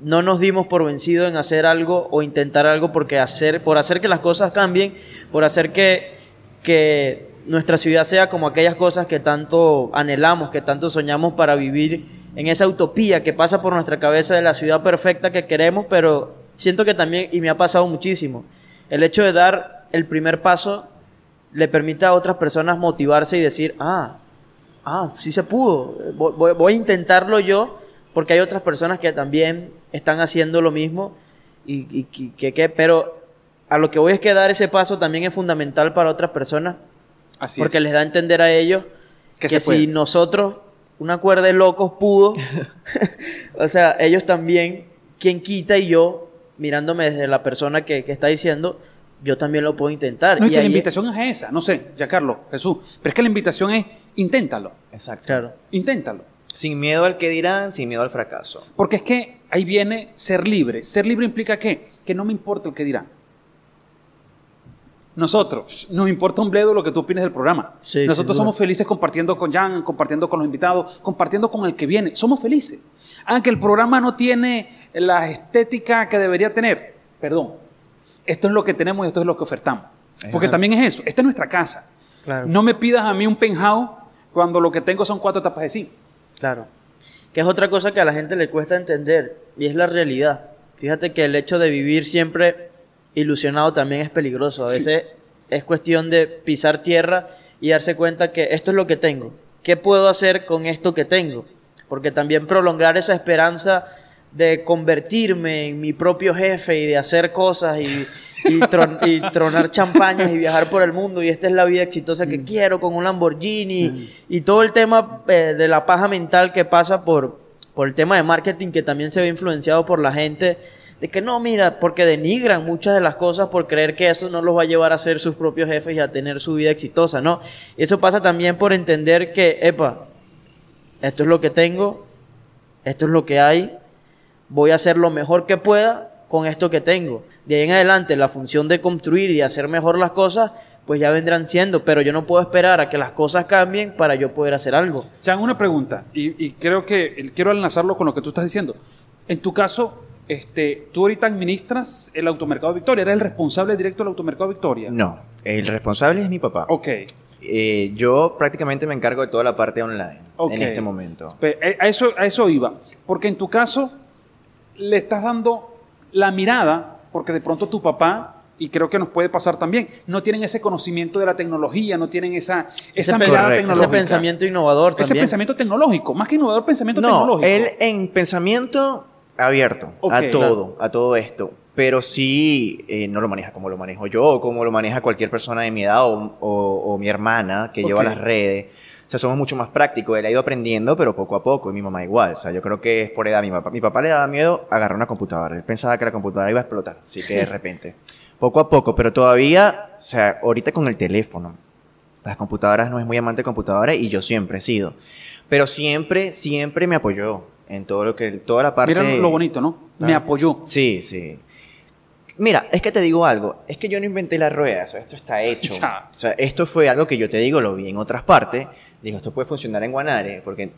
no nos dimos por vencido en hacer algo o intentar algo porque hacer, por hacer que las cosas cambien, por hacer que, que nuestra ciudad sea como aquellas cosas que tanto anhelamos, que tanto soñamos para vivir en esa utopía que pasa por nuestra cabeza de la ciudad perfecta que queremos, pero siento que también, y me ha pasado muchísimo, el hecho de dar el primer paso le permite a otras personas motivarse y decir, ah, ah, sí se pudo, voy, a intentarlo yo, porque hay otras personas que también están haciendo lo mismo, y, que, pero a lo que voy es que dar ese paso también es fundamental para otras personas, Así porque les da a entender a ellos que si nosotros una cuerda de locos pudo. o sea, ellos también, quien quita y yo, mirándome desde la persona que, está diciendo, yo también lo puedo intentar. No, y que la invitación es esa, no sé, ya Carlos, Jesús, pero es que la invitación es inténtalo. Exacto. Claro. Inténtalo. Sin miedo al que dirán, sin miedo al fracaso. Porque es que ahí viene ser libre. Ser libre implica qué? Que no me importa el que dirán. Nosotros, nos importa un bledo lo que tú opines del programa. Nosotros somos felices compartiendo con Jan, compartiendo con los invitados, compartiendo con el que viene. Somos felices. Aunque el programa no tiene la estética que debería tener, perdón, esto es lo que tenemos y esto es lo que ofertamos. Porque también es eso, esta es nuestra casa. No me pidas a mí un penthouse cuando lo que tengo son cuatro tapas de zinc. Claro. Que es otra cosa que a la gente le cuesta entender y es la realidad. Fíjate que el hecho de vivir siempre ilusionado también es peligroso. A veces es cuestión de pisar tierra y darse cuenta que esto es lo que tengo. ¿Qué puedo hacer con esto que tengo? Porque también prolongar esa esperanza de convertirme en mi propio jefe y de hacer cosas y, y, tronar champañas y viajar por el mundo y esta es la vida exitosa que mm. quiero con un Lamborghini mm. y todo el tema eh, de la paja mental que pasa por, por el tema de marketing que también se ve influenciado por la gente de que no, mira, porque denigran muchas de las cosas por creer que eso no los va a llevar a ser sus propios jefes y a tener su vida exitosa, ¿no? Y eso pasa también por entender que, epa, esto es lo que tengo, esto es lo que hay, voy a hacer lo mejor que pueda con esto que tengo. De ahí en adelante, la función de construir y hacer mejor las cosas, pues ya vendrán siendo, pero yo no puedo esperar a que las cosas cambien para yo poder hacer algo. Jan, una pregunta, y, y creo que quiero enlazarlo con lo que tú estás diciendo. En tu caso, este, tú ahorita administras el automercado Victoria, ¿eres el responsable directo del automercado Victoria? No, el responsable es mi papá. Ok. Eh, yo prácticamente me encargo de toda la parte online en este momento. Eh, a eso, a eso iba, porque en tu caso le estás dando la mirada, porque de pronto tu papá y creo que nos puede pasar también. No tienen ese conocimiento de la tecnología, no tienen esa, esa mirada tecnológica. Ese pensamiento innovador también. Ese pensamiento tecnológico, más que innovador, pensamiento no, tecnológico. él en pensamiento abierto a todo, a todo esto. Pero sí eh, no lo maneja como lo manejo yo, o como lo maneja cualquier persona de mi edad o, mi hermana que lleva las redes. O sea, somos mucho más prácticos. Él ha ido aprendiendo, pero poco a poco. Y mi mamá igual. O sea, yo creo que es por edad. Mi papá, mi papá le daba miedo agarrar una computadora. Él pensaba que la computadora iba a explotar. Así que de repente. Poco a poco, pero todavía, o sea, ahorita con el teléfono, las computadoras no es muy amante de computadoras y yo siempre he sido. Pero siempre, siempre me apoyó en todo lo que, toda la parte. Mira lo bonito, ¿no? Me apoyó. Sí, sí. Mira, es que te digo algo, es que yo no inventé la rueda, esto está hecho. o sea, esto fue algo que yo te digo, lo vi en otras partes. Digo, esto puede funcionar en Guanare, porque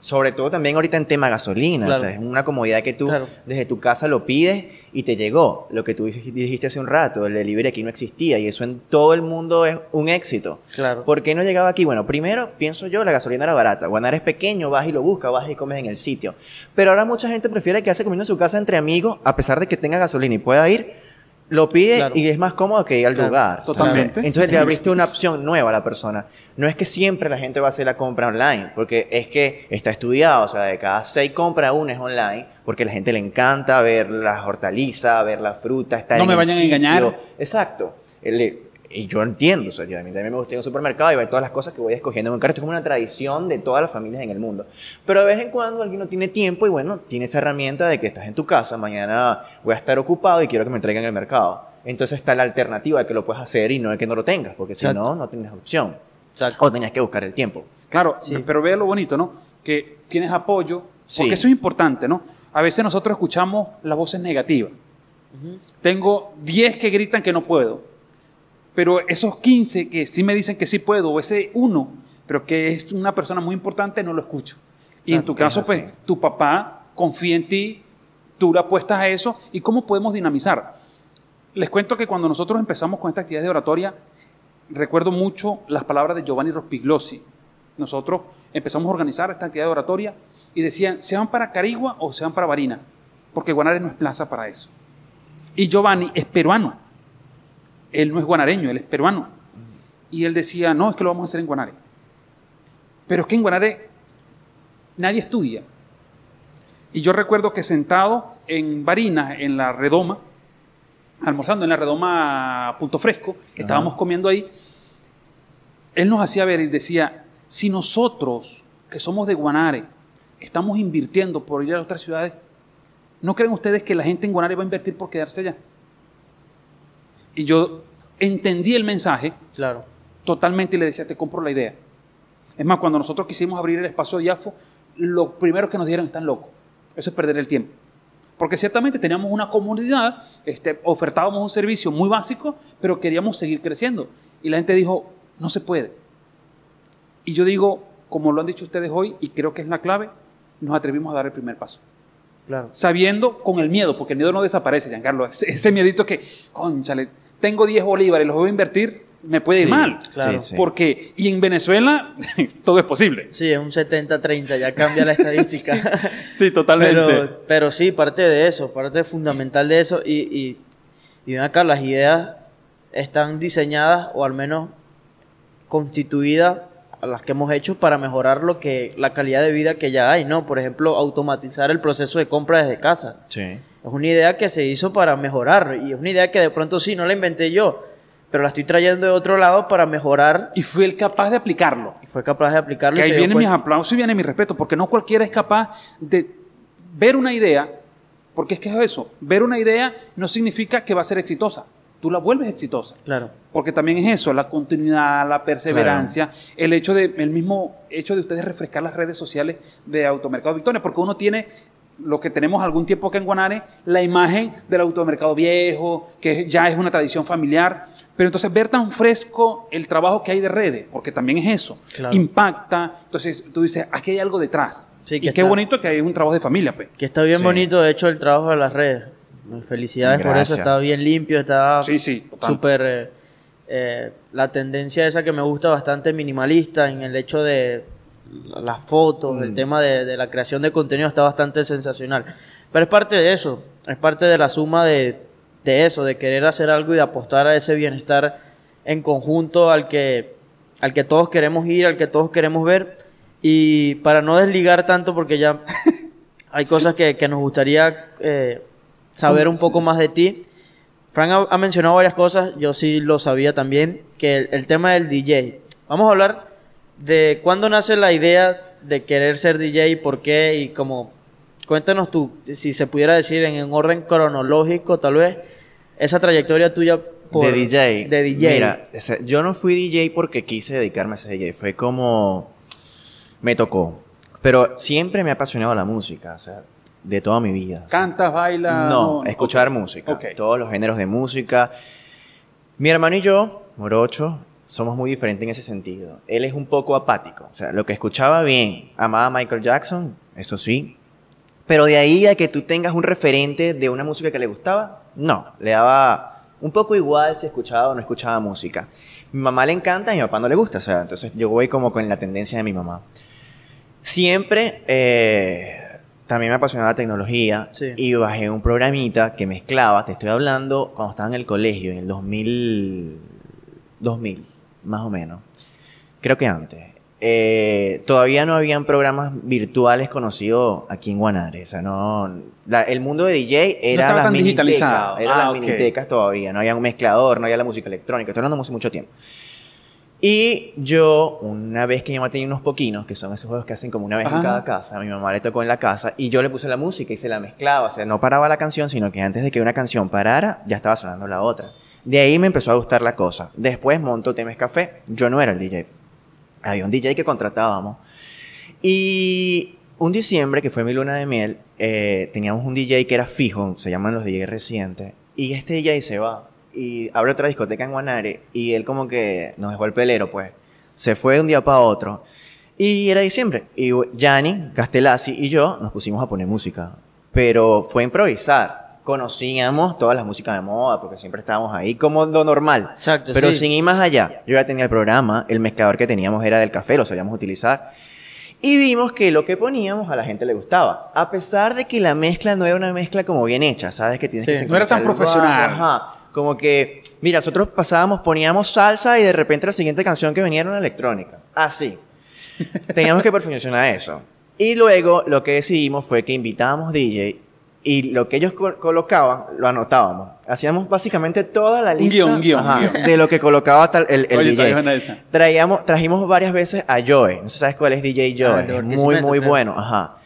sobre todo también ahorita en tema gasolina. es una comodidad que tú desde tu casa lo pides y te llegó. Lo que tú dijiste hace un rato, el delivery aquí no existía y eso en todo el mundo es un éxito. Claro. ¿Por qué no llegaba aquí? Bueno, primero pienso yo, la gasolina era barata. Guanar es pequeño, vas y lo buscas, vas y comes en el sitio. Pero ahora mucha gente prefiere quedarse comiendo en su casa entre amigos a pesar de que tenga gasolina y pueda ir lo pide y es más cómodo que ir al lugar. Totalmente. Entonces le abriste una opción nueva a la persona. No es que siempre la gente va a hacer la compra online, porque es que está estudiado, o sea, de cada seis compras, una es online, porque a la gente le encanta ver las hortalizas, ver la fruta, estar no me vayan a engañar. Exacto. El, y yo entiendo, o sea, a mí también me gusta ir a un supermercado y ver todas las cosas que voy escogiendo en un carro. Esto es como una tradición de todas las familias en el mundo. Pero de vez en cuando alguien no tiene tiempo y bueno, tiene esa herramienta de que estás en tu casa, mañana voy a estar ocupado y quiero que me traigan el mercado. Entonces está la alternativa de que lo puedes hacer y no de que no lo tengas, porque si no, no tienes opción. O tenías que buscar el tiempo. Claro, pero vea lo bonito, ¿no? Que tienes apoyo, porque eso es importante, ¿no? A veces nosotros escuchamos las voces negativas. Tengo 10 que gritan que no puedo pero esos 15 que sí me dicen que sí puedo, o ese uno, pero que es una persona muy importante, no lo escucho. Y en tu caso, pues, tu papá confía en ti, tú le apuestas a eso, ¿y cómo podemos dinamizar? Les cuento que cuando nosotros empezamos con esta actividad de oratoria, recuerdo mucho las palabras de Giovanni Rospiglossi. Nosotros empezamos a organizar esta actividad de oratoria y decían, ¿se van para Carigua o se van para Barina? Porque Guanare no es plaza para eso. Y Giovanni es peruano él no es guanareño, él es peruano. Y él decía, no, es que lo vamos a hacer en Guanare. Pero es que en Guanare nadie estudia. Y yo recuerdo que sentado en Barinas, en la redoma, almorzando en la redoma Punto Fresco, estábamos comiendo ahí, él nos hacía ver y decía, si nosotros, que somos de Guanare, estamos invirtiendo por ir a otras ciudades, ¿no creen ustedes que la gente en Guanare va a invertir por quedarse allá? Y yo entendí el mensaje claro. totalmente y le decía, te compro la idea. Es más, cuando nosotros quisimos abrir el espacio de Yafo, lo primero que nos dijeron, están locos. Eso es perder el tiempo. Porque ciertamente teníamos una comunidad, este, ofertábamos un servicio muy básico, pero queríamos seguir creciendo. Y la gente dijo, no se puede. Y yo digo, como lo han dicho ustedes hoy, y creo que es la clave, nos atrevimos a dar el primer paso. Claro. Sabiendo con el miedo, porque el miedo no desaparece, Giancarlo. Ese, ese miedito que, conchale, tengo 10 bolívares, los voy a invertir, me puede ir mal. Claro. Porque, y en Venezuela, todo es posible. Sí, es un 70-30, ya cambia la estadística. sí, totalmente. Pero, pero, sí, parte de eso, parte fundamental de eso. Y, y, y ven acá, las ideas están diseñadas o al menos constituidas las que hemos hecho para mejorar lo que la calidad de vida que ya hay, ¿no? Por ejemplo, automatizar el proceso de compra desde casa. Sí. Es una idea que se hizo para mejorar y es una idea que de pronto sí, no la inventé yo, pero la estoy trayendo de otro lado para mejorar. Y fue el capaz de aplicarlo. Y fue capaz de aplicarlo. Que ahí vienen mis aplausos y viene mi respeto, porque no cualquiera es capaz de ver una idea, porque es que es eso, ver una idea no significa que va a ser exitosa. Tú la vuelves exitosa. Claro. Porque también es eso, la continuidad, la perseverancia, el hecho de, el mismo hecho de ustedes refrescar las redes sociales de Automercado Victoria, porque uno tiene lo que tenemos algún tiempo acá en Guanare, la imagen del automercado viejo, que ya es una tradición familiar. Pero entonces ver tan fresco el trabajo que hay de redes, porque también es eso, impacta. Entonces tú dices, aquí hay algo detrás. y qué bonito que hay un trabajo de familia. Pues. Que está bien bonito, de hecho, el trabajo de las redes. Felicidades por eso, está bien limpio, está súper... Eh, eh, la tendencia esa que me gusta bastante minimalista en el hecho de las fotos, el mm. tema de, la creación de contenido está bastante sensacional. Pero es parte de eso, es parte de la suma de, de eso, de querer hacer algo y de apostar a ese bienestar en conjunto al que, al que todos queremos ir, al que todos queremos ver. Y para no desligar tanto, porque ya hay cosas que, nos gustaría eh, saber un poco más de ti. Frank ha, mencionado varias cosas, yo sí lo sabía también, que el, tema del DJ. Vamos a hablar de cuándo nace la idea de querer ser DJ y por qué y como cuéntanos tú, si se pudiera decir en un orden cronológico tal vez, esa trayectoria tuya de DJ. De DJ. Mira, yo no fui DJ porque quise dedicarme a ser DJ, fue como me tocó. Pero siempre me ha apasionado la música, o sea, de toda mi vida. ¿Cantas, bailas? No, escuchar música. Todos los géneros de música. Mi hermano y yo, Morocho, somos muy diferentes en ese sentido. Él es un poco apático. O sea, lo que escuchaba bien, amaba a Michael Jackson, eso sí. Pero de ahí a que tú tengas un referente de una música que le gustaba, no. Le daba un poco igual si escuchaba o no escuchaba música. Mi mamá le encanta y mi papá no le gusta. O sea, entonces yo voy como con la tendencia de mi mamá. Siempre eh, también me apasionaba la tecnología y bajé un programita que mezclaba, te estoy hablando cuando estaba en el colegio, en el 2000, 2000 más o menos. Creo que antes. Eh, todavía no habían programas virtuales conocidos aquí en Guanare. O sea, no, el mundo de DJ era las minitecas. Era las ah, todavía. No había un mezclador, no había la música electrónica. Estoy hablando hace mucho tiempo. Y yo, una vez que mi mamá tenía unos poquinos, que son esos juegos que hacen como una vez en cada casa, a mi mamá le tocó en la casa y yo le puse la música y se la mezclaba. O sea, no paraba la canción, sino que antes de que una canción parara, ya estaba sonando la otra. De ahí me empezó a gustar la cosa. Después montó Temes Café. Yo no era el DJ. Había un DJ que contratábamos. Y un diciembre, que fue mi luna de miel, eh, teníamos un DJ que era fijo, se llaman los DJ recientes, y este DJ se va y abre otra discoteca en Guanare y él como que nos dejó el pelero, pues. Se fue de un día para otro. Y era diciembre. Y Gianni, Castellazzi y yo nos pusimos a poner música. Pero fue improvisar. Conocíamos todas las músicas de moda porque siempre estábamos ahí como lo normal. Exacto, pero sin ir más allá. Yo ya tenía el programa, el mezclador que teníamos era del café, lo sabíamos utilizar. Y vimos que lo que poníamos a la gente le gustaba. A pesar de que la mezcla no era una mezcla como bien hecha, ¿sabes? Que tienes que No era tan profesional. Ajá. Como que, mira, nosotros pasábamos, poníamos salsa y de repente la siguiente canción que venía era una electrónica. Así. Teníamos que perfeccionar eso. Y luego lo que decidimos fue que invitábamos DJ y lo que ellos colocaban lo anotábamos. Hacíamos básicamente toda la lista un guion, de lo que colocaba el, el DJ. Traíamos, trajimos varias veces a Joe. No sé sabes cuál es DJ Joe. Ah, muy, muy bueno. Ajá.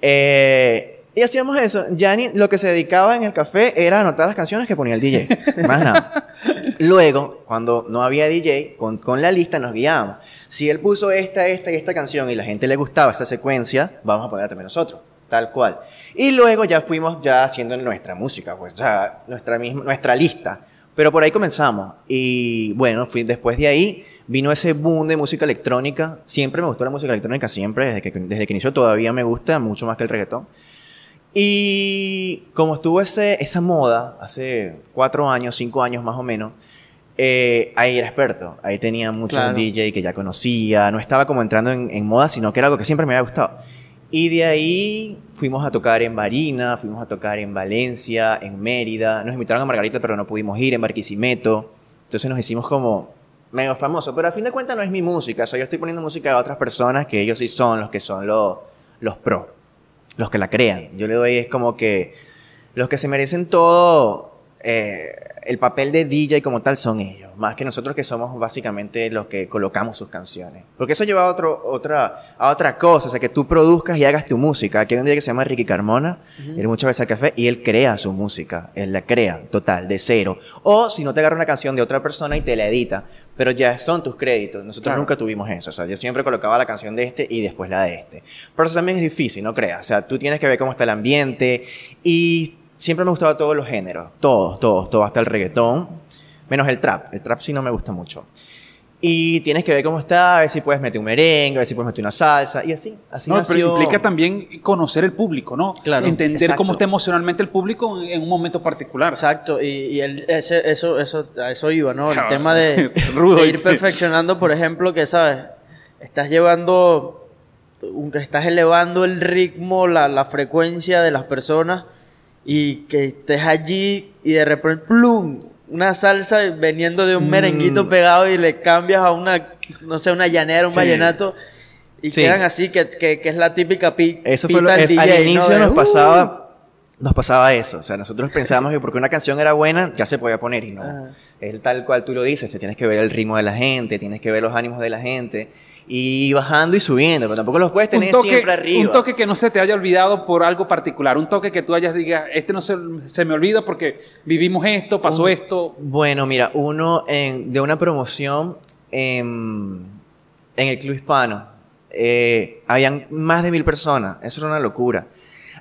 Eh, y hacíamos eso. Yanni lo que se dedicaba en el café era anotar las canciones que ponía el DJ. Más nada. Luego, cuando no había DJ, con, con, la lista nos guiábamos. Si él puso esta, esta y esta canción y la gente le gustaba esta secuencia, vamos a ponerla también nosotros. Tal cual. Y luego ya fuimos ya haciendo nuestra música, pues ya nuestra, misma, nuestra lista. Pero por ahí comenzamos. Y bueno, fui, después de ahí vino ese boom de música electrónica. Siempre me gustó la música electrónica, siempre. Desde que, desde que inició todavía me gusta, mucho más que el reggaetón. Y como estuvo ese, esa moda hace cuatro años, cinco años más o menos, eh, ahí era experto. Ahí tenía muchos DJ que ya conocía. No estaba como entrando en, moda, sino que era algo que siempre me había gustado. Y de ahí fuimos a tocar en Marina, fuimos a tocar en Valencia, en Mérida. Nos invitaron a Margarita, pero no pudimos ir, en Barquisimeto. Entonces nos hicimos como medio famosos. Pero a fin de cuentas no es mi música. O sea, yo estoy poniendo música a otras personas que ellos sí son los que son los, los pros los que la crean. Yo le doy es como que los que se merecen todo eh, el papel de DJ como tal son ellos, más que nosotros que somos básicamente los que colocamos sus canciones. Porque eso lleva a, otro, otra, a otra cosa, o sea, que tú produzcas y hagas tu música. Aquí hay un día que se llama Ricky Carmona, él muchas veces al café y él crea su música, él la crea total, de cero. O si no te agarra una canción de otra persona y te la edita, pero ya son tus créditos. Nosotros nunca tuvimos eso, o sea, yo siempre colocaba la canción de este y después la de este. Pero eso también es difícil, no creas, o sea, tú tienes que ver cómo está el ambiente y siempre me gustaba todos los géneros, todos, todos, todos, hasta el reggaetón, menos el trap. El trap sí no me gusta mucho. Y tienes que ver cómo está, a ver si puedes meter un merengue, a ver si puedes meter una salsa, y así, así No, pero implica también conocer el público, ¿no? Claro. Entender cómo está emocionalmente el público en un momento particular. Exacto, y, eso, eso, a eso iba, ¿no? El tema de, ir perfeccionando, por ejemplo, que, ¿sabes? Estás llevando, estás elevando el ritmo, la, la frecuencia de las personas y que estés allí y de repente, ¡plum! Una salsa veniendo de un merenguito mm. pegado y le cambias a una, no sé, una llanera, un vallenato. Y quedan así, que, que, es la típica pi Eso fue lo, al inicio nos pasaba... Uh". Nos pasaba eso, o sea, nosotros pensábamos que porque una canción era buena, ya se podía poner y no. Ah. Es tal cual tú lo dices, tienes que ver el ritmo de la gente, tienes que ver los ánimos de la gente y bajando y subiendo, pero tampoco los puedes tener siempre arriba. Un toque que no se te haya olvidado por algo particular, un toque que tú hayas diga, este no se, se me olvida porque vivimos esto, pasó esto. Bueno, mira, uno en, de una promoción en, en el Club Hispano, eh, habían más de mil personas, eso era una locura.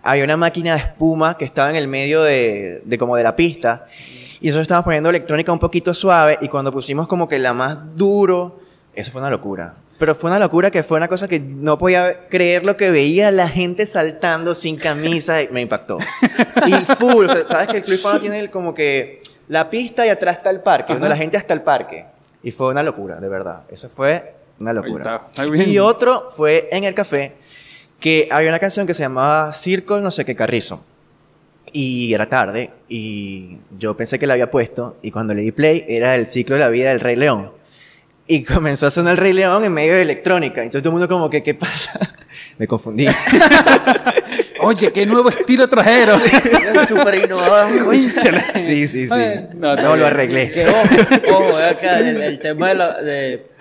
Había una máquina de espuma que estaba en el medio de, de como de la pista y nosotros estábamos poniendo electrónica un poquito suave y cuando pusimos como que la más duro, eso fue una locura. Pero fue una locura que fue una cosa que no podía creer lo que veía la gente saltando sin camisa y me impactó. Y full, sabes que el Club Hispano tiene como que la pista y atrás está el parque, donde la gente hasta el parque. Y fue una locura, de verdad. Eso fue una locura. Y otro fue en el café, que había una canción que se llamaba Circle no sé qué Carrizo. Y era tarde, y yo pensé que la había puesto, y cuando le di play era el ciclo de la vida del Rey León. Y comenzó a sonar el Rey León en medio de electrónica. Entonces todo el mundo como que, ¿qué pasa? Me confundí. Oye, qué nuevo estilo trajeron. Súper innovador. Sí, sí, sí. no, lo arreglé. Que, ojo, ojo, acá el, el tema de, la, de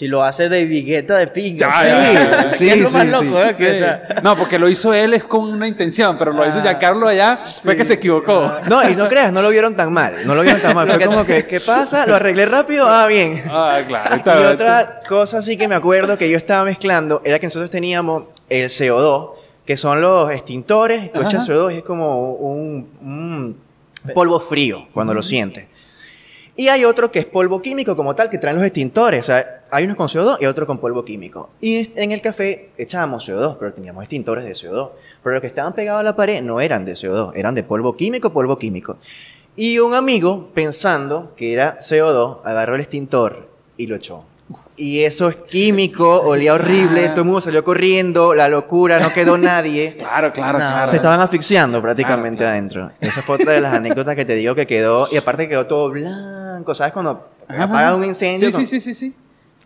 si lo hace de vigueta de pinga. sí, sí, es lo más loco, ¿eh? No, porque lo hizo él es con una intención, pero lo hizo ya ah. Carlos allá, fue que se equivocó. No, y no creas, no lo vieron tan mal. No lo vieron tan mal. Fue como que, ¿qué pasa? Lo arreglé rápido, ah, bien. Ah, claro. y otra cosa sí que me acuerdo que yo estaba mezclando era que nosotros teníamos el CO2, que son los extintores, tú echas CO2 y es como un, polvo frío cuando lo sientes. Y hay otro que es polvo químico como tal, que traen los extintores. O sea, hay unos con CO2 y otro con polvo químico. Y en el café echábamos CO2, pero teníamos extintores de CO2. Pero los que estaban pegados a la pared no eran de CO2, eran de polvo químico, polvo químico. Y un amigo, pensando que era CO2, agarró el extintor y lo echó. Y eso es químico, olía horrible, todo el mundo salió corriendo, la locura, no quedó nadie. claro, claro, claro. Se estaban asfixiando prácticamente adentro. Esa fue otra de las anécdotas que te digo que quedó, y aparte quedó todo blanco, ¿sabes? Cuando apagan un incendio. Sí, sí, sí, sí,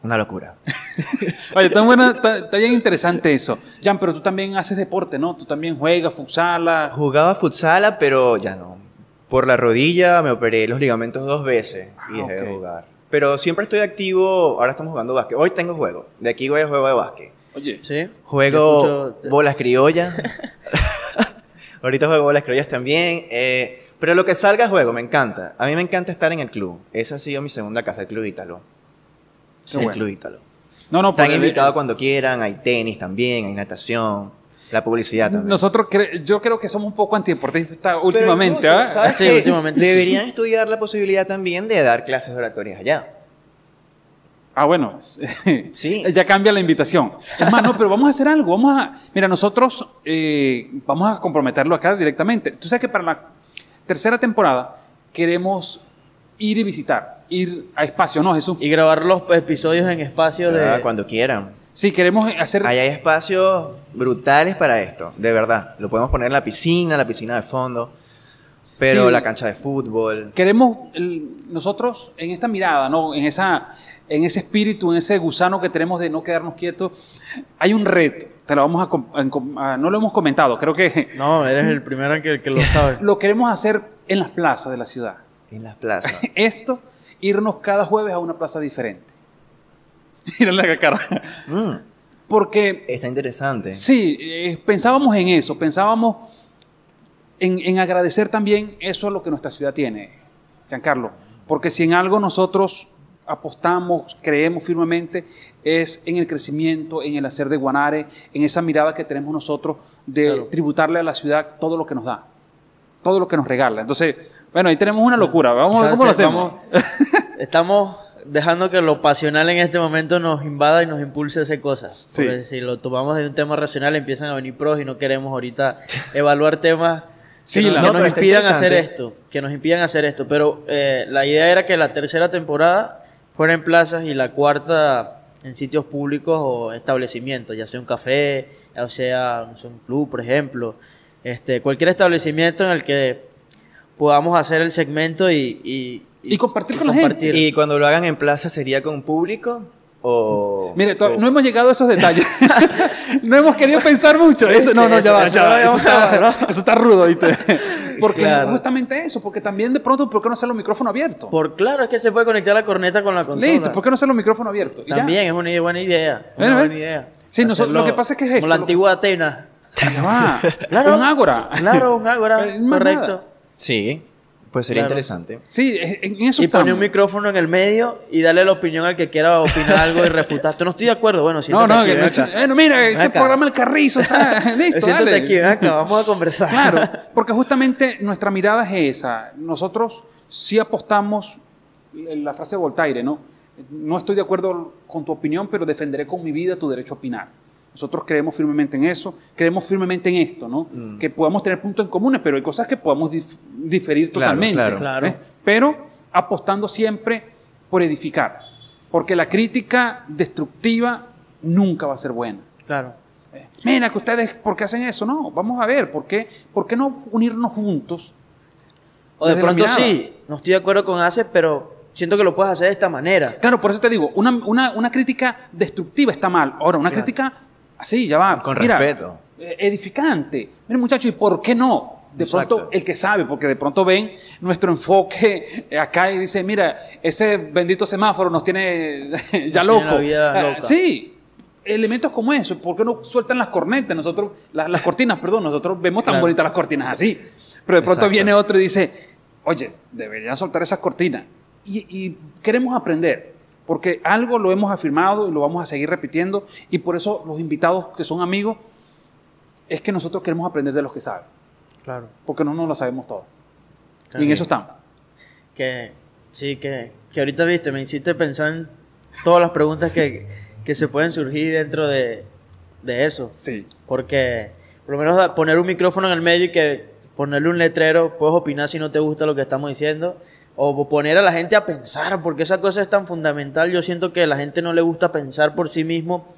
Una locura. Oye, está, bueno, está, bien interesante eso. Jan, pero tú también haces deporte, ¿no? Tú también juegas futsala. Jugaba futsala, pero ya no. Por la rodilla me operé los ligamentos dos veces y dejé de jugar. Pero siempre estoy activo. Ahora estamos jugando básquet. Hoy tengo juego. De aquí voy a juego de básquet. Oye. ¿Sí? Juego bolas criollas. Ahorita juego bolas criollas también. Eh, pero lo que salga juego, me encanta. A mí me encanta estar en el club. Esa ha sido mi segunda casa, el Club Ítalo. el Club Ítalo. No, no, Están invitados cuando quieran. Hay tenis también, hay natación. La publicidad también. Nosotros, yo creo que somos un poco antideportistas últimamente. ¿ah? Sí, últimamente. Deberían estudiar la posibilidad también de dar clases oratorias allá. Ah, bueno, sí. ya cambia la invitación. Es más, no, pero vamos a hacer algo. Vamos a, mira, nosotros eh, vamos a comprometerlo acá directamente. Tú sabes que para la tercera temporada queremos ir y visitar, ir a espacio, ¿no, Jesús? Y grabar los episodios en espacio de... Cuando quieran. Sí, queremos hacer... Ahí hay espacios brutales para esto, de verdad. Lo podemos poner en la piscina, la piscina de fondo, pero la cancha de fútbol. Queremos, nosotros en esta mirada, ¿no? En, esa, en ese espíritu, en ese gusano que tenemos de no quedarnos quietos, hay un reto. Te lo vamos a, no lo hemos comentado, creo que... No, eres el primero que, que lo sabe. lo queremos hacer en las plazas de la ciudad. En las plazas. Esto, irnos cada jueves a una plaza diferente. Mírale la cara. Mm. Porque... Está interesante. Sí, eh, pensábamos en eso, pensábamos en, agradecer también eso a lo que nuestra ciudad tiene, Giancarlo. Porque si en algo nosotros apostamos, creemos firmemente, es en el crecimiento, en el hacer de Guanare, en esa mirada que tenemos nosotros de tributarle a la ciudad todo lo que nos da, todo lo que nos regala. Entonces, bueno, ahí tenemos una locura. Vamos a ver cómo lo hacemos. estamos dejando que lo pasional en este momento nos invada y nos impulse a hacer cosas. Porque si lo tomamos de un tema racional, empiezan a venir pros y no queremos ahorita evaluar temas que, nos, impidan hacer esto. Que nos impidan hacer esto. Pero eh, la idea era que la tercera temporada fuera en plazas y la cuarta en sitios públicos o establecimientos, ya sea un café, ya sea un club, por ejemplo. este, cualquier establecimiento en el que podamos hacer el segmento y, y, compartir con la gente. Y cuando lo hagan en plaza, ¿sería con público? O, Mire, no hemos llegado a esos detalles. no hemos querido pensar mucho. Eso, no, no, ya va, ya Eso, está, rudo, ¿viste? Porque justamente eso, porque también de pronto, ¿por qué no hacer los micrófonos abiertos? Por claro, es que se puede conectar la corneta con la consola. Listo, ¿por qué no hacer los micrófonos abiertos? También es una buena idea. Una buena idea. Sí, lo que pasa es que es esto. Como la antigua Atena. va. claro, un ágora. Claro, un ágora. correcto. Sí. Pues sería interesante. Sí, en eso Y poner un micrófono en el medio y darle la opinión al que quiera opinar algo y refutar. Tú no estoy de acuerdo. Bueno, No, no, que no, mira, ese programa El Carrizo está listo. Siéntate dale. aquí, acá, vamos a conversar. Claro, porque justamente nuestra mirada es esa. Nosotros sí apostamos la frase de Voltaire, ¿no? No estoy de acuerdo con tu opinión, pero defenderé con mi vida tu derecho a opinar. Nosotros creemos firmemente en eso, creemos firmemente en esto, ¿no? Mm. Que podamos tener puntos en comunes, pero hay cosas que podamos diferir totalmente. Claro, ¿eh? Pero apostando siempre por edificar, porque la crítica destructiva nunca va a ser buena. Claro. ¿Eh? Mira, que ustedes, ¿por qué hacen eso? No, vamos a ver, ¿por qué, ¿por qué no unirnos juntos? O de pronto sí, no estoy de acuerdo con ACE, pero siento que lo puedes hacer de esta manera. Claro, por eso te digo, una, una, crítica destructiva está mal. Ahora, una crítica Así, ya va. Con respeto. Eh, edificante. Mira, muchachos, ¿y por qué no? De pronto, el que sabe, porque de pronto ven nuestro enfoque acá y dice, mira, ese bendito semáforo nos tiene ya loco. Ah, sí, elementos como eso. ¿Por qué no sueltan las cornetas? Nosotros, las, cortinas, perdón, nosotros vemos tan bonitas las cortinas así. Pero de pronto viene otro y dice, oye, deberían soltar esas cortinas. y queremos aprender porque algo lo hemos afirmado y lo vamos a seguir repitiendo y por eso los invitados que son amigos es que nosotros queremos aprender de los que saben. Claro. Porque no nos lo sabemos todo. Y en eso estamos. Que sí, que, que ahorita viste, me hiciste pensar en todas las preguntas que, que se pueden surgir dentro de, de eso. Sí. Porque por lo menos poner un micrófono en el medio y que ponerle un letrero, puedes opinar si no te gusta lo que estamos diciendo o poner a la gente a pensar, porque esa cosa es tan fundamental. Yo siento que a la gente no le gusta pensar por sí mismo.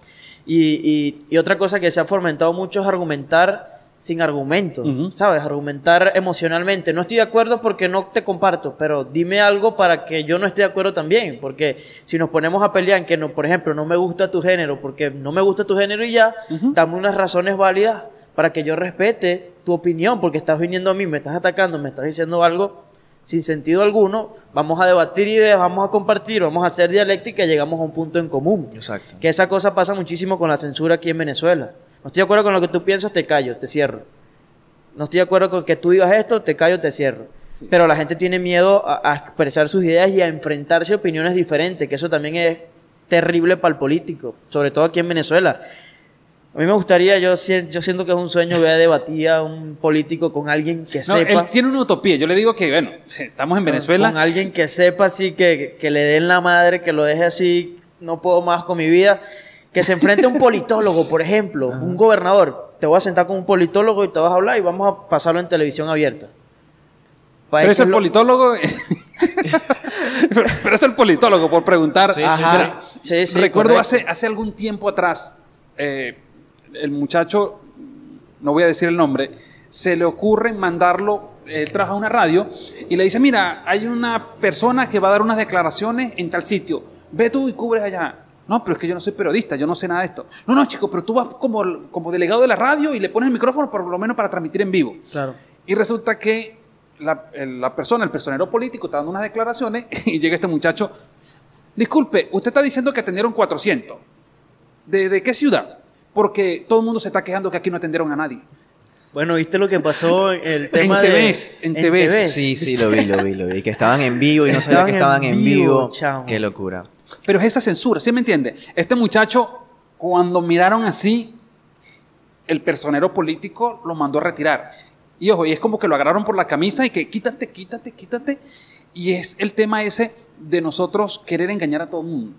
Y, y, otra cosa que se ha fomentado mucho es argumentar sin argumento, ¿sabes? Argumentar emocionalmente. No estoy de acuerdo porque no te comparto, pero dime algo para que yo no esté de acuerdo también. Porque si nos ponemos a pelear en que, no, por ejemplo, no me gusta tu género, porque no me gusta tu género y ya, dame unas razones válidas para que yo respete tu opinión, porque estás viniendo a mí, me estás atacando, me estás diciendo algo sin sentido alguno, vamos a debatir ideas, vamos a compartir, vamos a hacer dialéctica y llegamos a un punto en común. Exacto. Que esa cosa pasa muchísimo con la censura aquí en Venezuela. No estoy de acuerdo con lo que tú piensas, te callo, te cierro. No estoy de acuerdo con que tú digas esto, te callo, te cierro. Pero la gente tiene miedo a, a, expresar sus ideas y a enfrentarse a opiniones diferentes, que eso también es terrible para el político, sobre todo aquí en Venezuela. A mí me gustaría, yo, yo siento que es un sueño ver debatir a un político con alguien que sepa. Él tiene una utopía. Yo le digo que, bueno, estamos en Venezuela. Con alguien que sepa así, que, que le den la madre, que lo deje así, no puedo más con mi vida. Que se enfrente a un politólogo, por ejemplo, un gobernador. Te voy a sentar con un politólogo y te vas a hablar y vamos a pasarlo en televisión abierta. Pero es el politólogo. pero es el politólogo, por preguntar. Sí, sí, recuerdo hace, hace algún tiempo atrás. Eh, el muchacho, no voy a decir el nombre, se le ocurre mandarlo, él trabaja en una radio, y le dice, mira, hay una persona que va a dar unas declaraciones en tal sitio, ve tú y cubres allá. No, pero es que yo no soy periodista, yo no sé nada de esto. No, no, chico, pero tú vas como, como delegado de la radio y le pones el micrófono por lo menos para transmitir en vivo. Claro. Y resulta que la, la persona, el personero político, está dando unas declaraciones y llega este muchacho. Disculpe, usted está diciendo que atendieron 400. ¿De, de qué ciudad? Porque todo el mundo se está quejando que aquí no atendieron a nadie. Bueno, ¿viste lo que pasó en el tema en TV, en TV. Sí, sí, lo vi, lo vi, lo vi. Que estaban en vivo y no sabía que estaban en vivo. Qué locura. Pero es esa censura, ¿sí me entiende? Este muchacho, cuando miraron así, el personero político lo mandó a retirar. Y ojo, y es como que lo agarraron por la camisa y que quítate, quítate, quítate. Y es el tema ese de nosotros querer engañar a todo el mundo.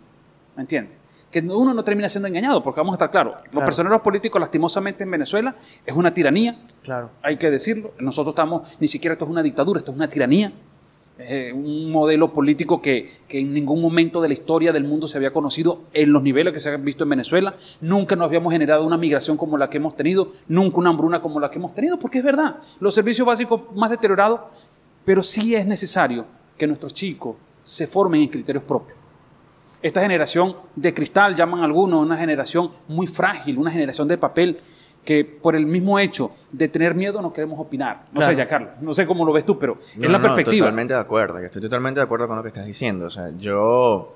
¿Me entiende? Que uno no termina siendo engañado, porque vamos a estar claros, los personeros políticos lastimosamente en Venezuela es una tiranía, claro. hay que decirlo, nosotros estamos, ni siquiera esto es una dictadura, esto es una tiranía, eh, un modelo político que, en ningún momento de la historia del mundo se había conocido en los niveles que se han visto en Venezuela. Nunca nos habíamos generado una migración como la que hemos tenido, nunca una hambruna como la que hemos tenido, porque es verdad, los servicios básicos más deteriorados, pero sí es necesario que nuestros chicos se formen en criterios propios. Esta generación de cristal, llaman algunos, una generación muy frágil, una generación de papel, que por el mismo hecho de tener miedo no queremos opinar. No sé, ya Carlos, no sé cómo lo ves tú, pero es la perspectiva. Totalmente de acuerdo, estoy totalmente de acuerdo con lo que estás diciendo. O sea, yo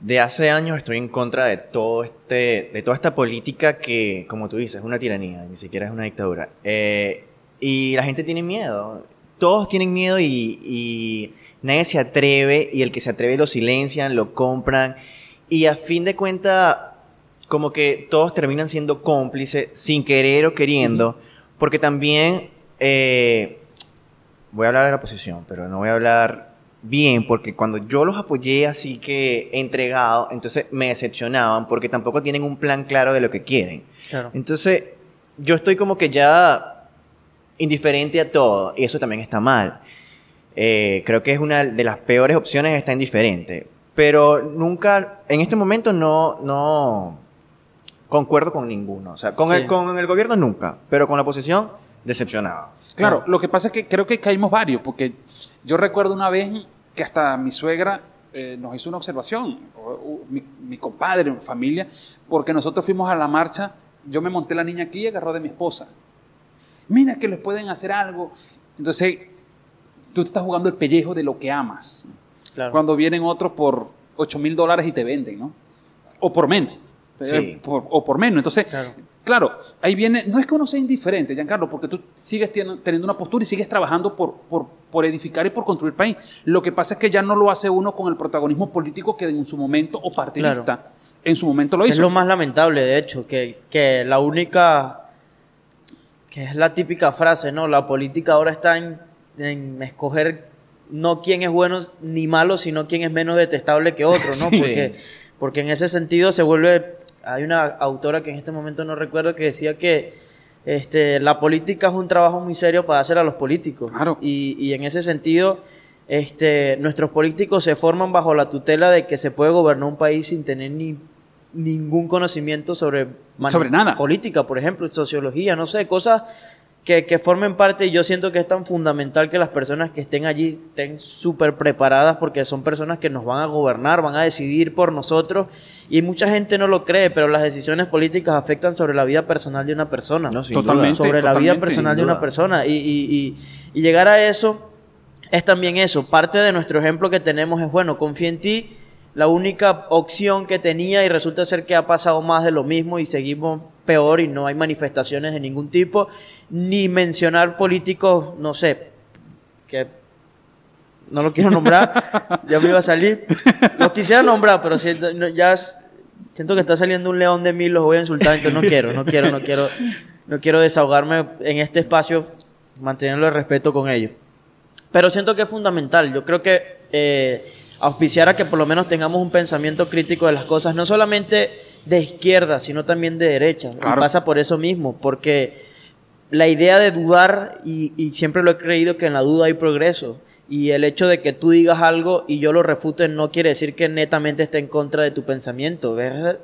de hace años estoy en contra de todo este, de toda esta política que, como tú dices, es una tiranía, ni siquiera es una dictadura. Eh, y la gente tiene miedo. Todos tienen miedo y, y nadie se atreve, y el que se atreve lo silencian, lo compran. Y a fin de cuentas, como que todos terminan siendo cómplices sin querer o queriendo, porque también eh, voy a hablar de la oposición, pero no voy a hablar bien, porque cuando yo los apoyé así que entregado, entonces me decepcionaban, porque tampoco tienen un plan claro de lo que quieren. Entonces, yo estoy como que ya indiferente a todo, y eso también está mal. Eh, creo que es una de las peores opciones estar indiferente. Pero nunca, en este momento no, no, concuerdo con ninguno. O sea, con, el, con el gobierno nunca, pero con la oposición, decepcionado. Claro, lo que pasa es que creo que caímos varios, porque yo recuerdo una vez que hasta mi suegra eh, nos hizo una observación, mi, mi, compadre, mi familia, porque nosotros fuimos a la marcha, yo me monté la niña aquí y agarró de mi esposa. Mira que les pueden hacer algo. Entonces, tú te estás jugando el pellejo de lo que amas. Cuando vienen otros por 8 mil dólares y te venden, ¿no? O por menos. Eh, o por menos. Entonces, claro. ahí viene, no es que uno sea indiferente, Giancarlo, porque tú sigues teniendo una postura y sigues trabajando por, por, edificar y por construir país. Lo que pasa es que ya no lo hace uno con el protagonismo político que en su momento, o partidista, en su momento lo hizo. Es lo más lamentable, de hecho, que, que la única, que es la típica frase, ¿no? La política ahora está en, en escoger no quién es bueno ni malo, sino quién es menos detestable que otro, ¿no? Porque, porque en ese sentido se vuelve hay una autora que en este momento no recuerdo que decía que este, la política es un trabajo muy serio para hacer a los políticos. Y, y en ese sentido, este, nuestros políticos se forman bajo la tutela de que se puede gobernar un país sin tener ni ningún conocimiento sobre, sobre nada. política, por ejemplo, sociología, no sé, cosas que, formen parte y yo siento que es tan fundamental que las personas que estén allí estén súper preparadas porque son personas que nos van a gobernar, van a decidir por nosotros y mucha gente no lo cree, pero las decisiones políticas afectan sobre la vida personal de una persona. totalmente. Sobre la vida personal de una persona y, y, y llegar a eso es también eso. Parte de nuestro ejemplo que tenemos es, bueno, confía en ti la única opción que tenía y resulta ser que ha pasado más de lo mismo y seguimos peor y no hay manifestaciones de ningún tipo, ni mencionar políticos, no sé, que no lo quiero nombrar, ya me iba a salir. Los quisiera nombrar, pero ya siento que está saliendo un león de mí, los voy a insultar, entonces no quiero, no quiero, no quiero, no quiero desahogarme en este espacio, manteniendo el respeto con ellos. Pero siento que es fundamental, yo creo que... Eh, auspiciar a que por lo menos tengamos un pensamiento crítico de las cosas, no solamente de izquierda, sino también de derecha. Y pasa por eso mismo, porque la idea de dudar, y, siempre lo he creído que en la duda hay progreso, y el hecho de que tú digas algo y yo lo refute no quiere decir que netamente esté en contra de tu pensamiento. Es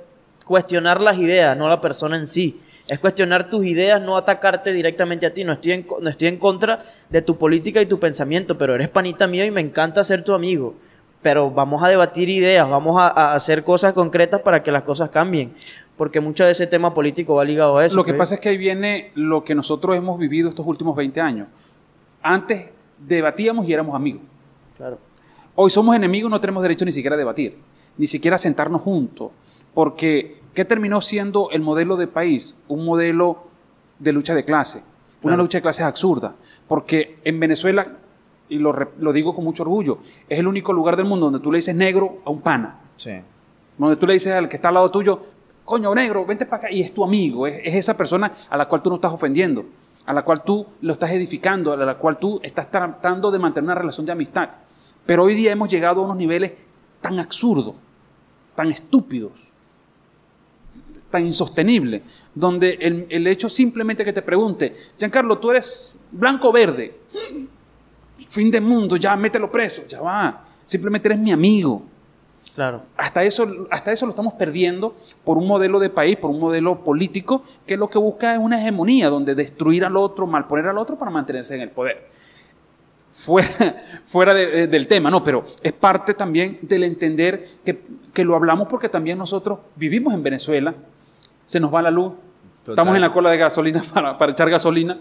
cuestionar las ideas, no la persona en sí. Es cuestionar tus ideas, no atacarte directamente a ti. No estoy, en, no estoy en contra de tu política y tu pensamiento, pero eres panita mío y me encanta ser tu amigo pero vamos a debatir ideas, vamos a, hacer cosas concretas para que las cosas cambien, porque mucho de ese tema político va ligado a eso. Lo que pasa es que ahí viene lo que nosotros hemos vivido estos últimos 20 años. Antes debatíamos y éramos amigos. Claro. Hoy somos enemigos, no tenemos derecho ni siquiera a debatir, ni siquiera a sentarnos juntos, porque ¿qué terminó siendo el modelo de país? Un modelo de lucha de clase, una lucha de clases absurda, porque en Venezuela y lo, lo, digo con mucho orgullo, es el único lugar del mundo donde tú le dices negro a un pana. Sí. Donde tú le dices al que está al lado tuyo, coño, negro, vente para acá, y es tu amigo, es, esa persona a la cual tú no estás ofendiendo, a la cual tú lo estás edificando, a la cual tú estás tratando de mantener una relación de amistad. Pero hoy día hemos llegado a unos niveles tan absurdos, tan estúpidos, tan insostenibles, donde el, el hecho simplemente que te pregunte, Giancarlo, tú eres blanco o verde fin de mundo, ya mételo preso, ya va. Simplemente eres mi amigo. Claro. Hasta eso, hasta eso lo estamos perdiendo por un modelo de país, por un modelo político que lo que busca es una hegemonía, donde destruir al otro, malponer al otro para mantenerse en el poder. Fuera, fuera del tema, no, pero es parte también del entender que, lo hablamos porque también nosotros vivimos en Venezuela, se nos va la luz, estamos en la cola de gasolina para, para echar gasolina,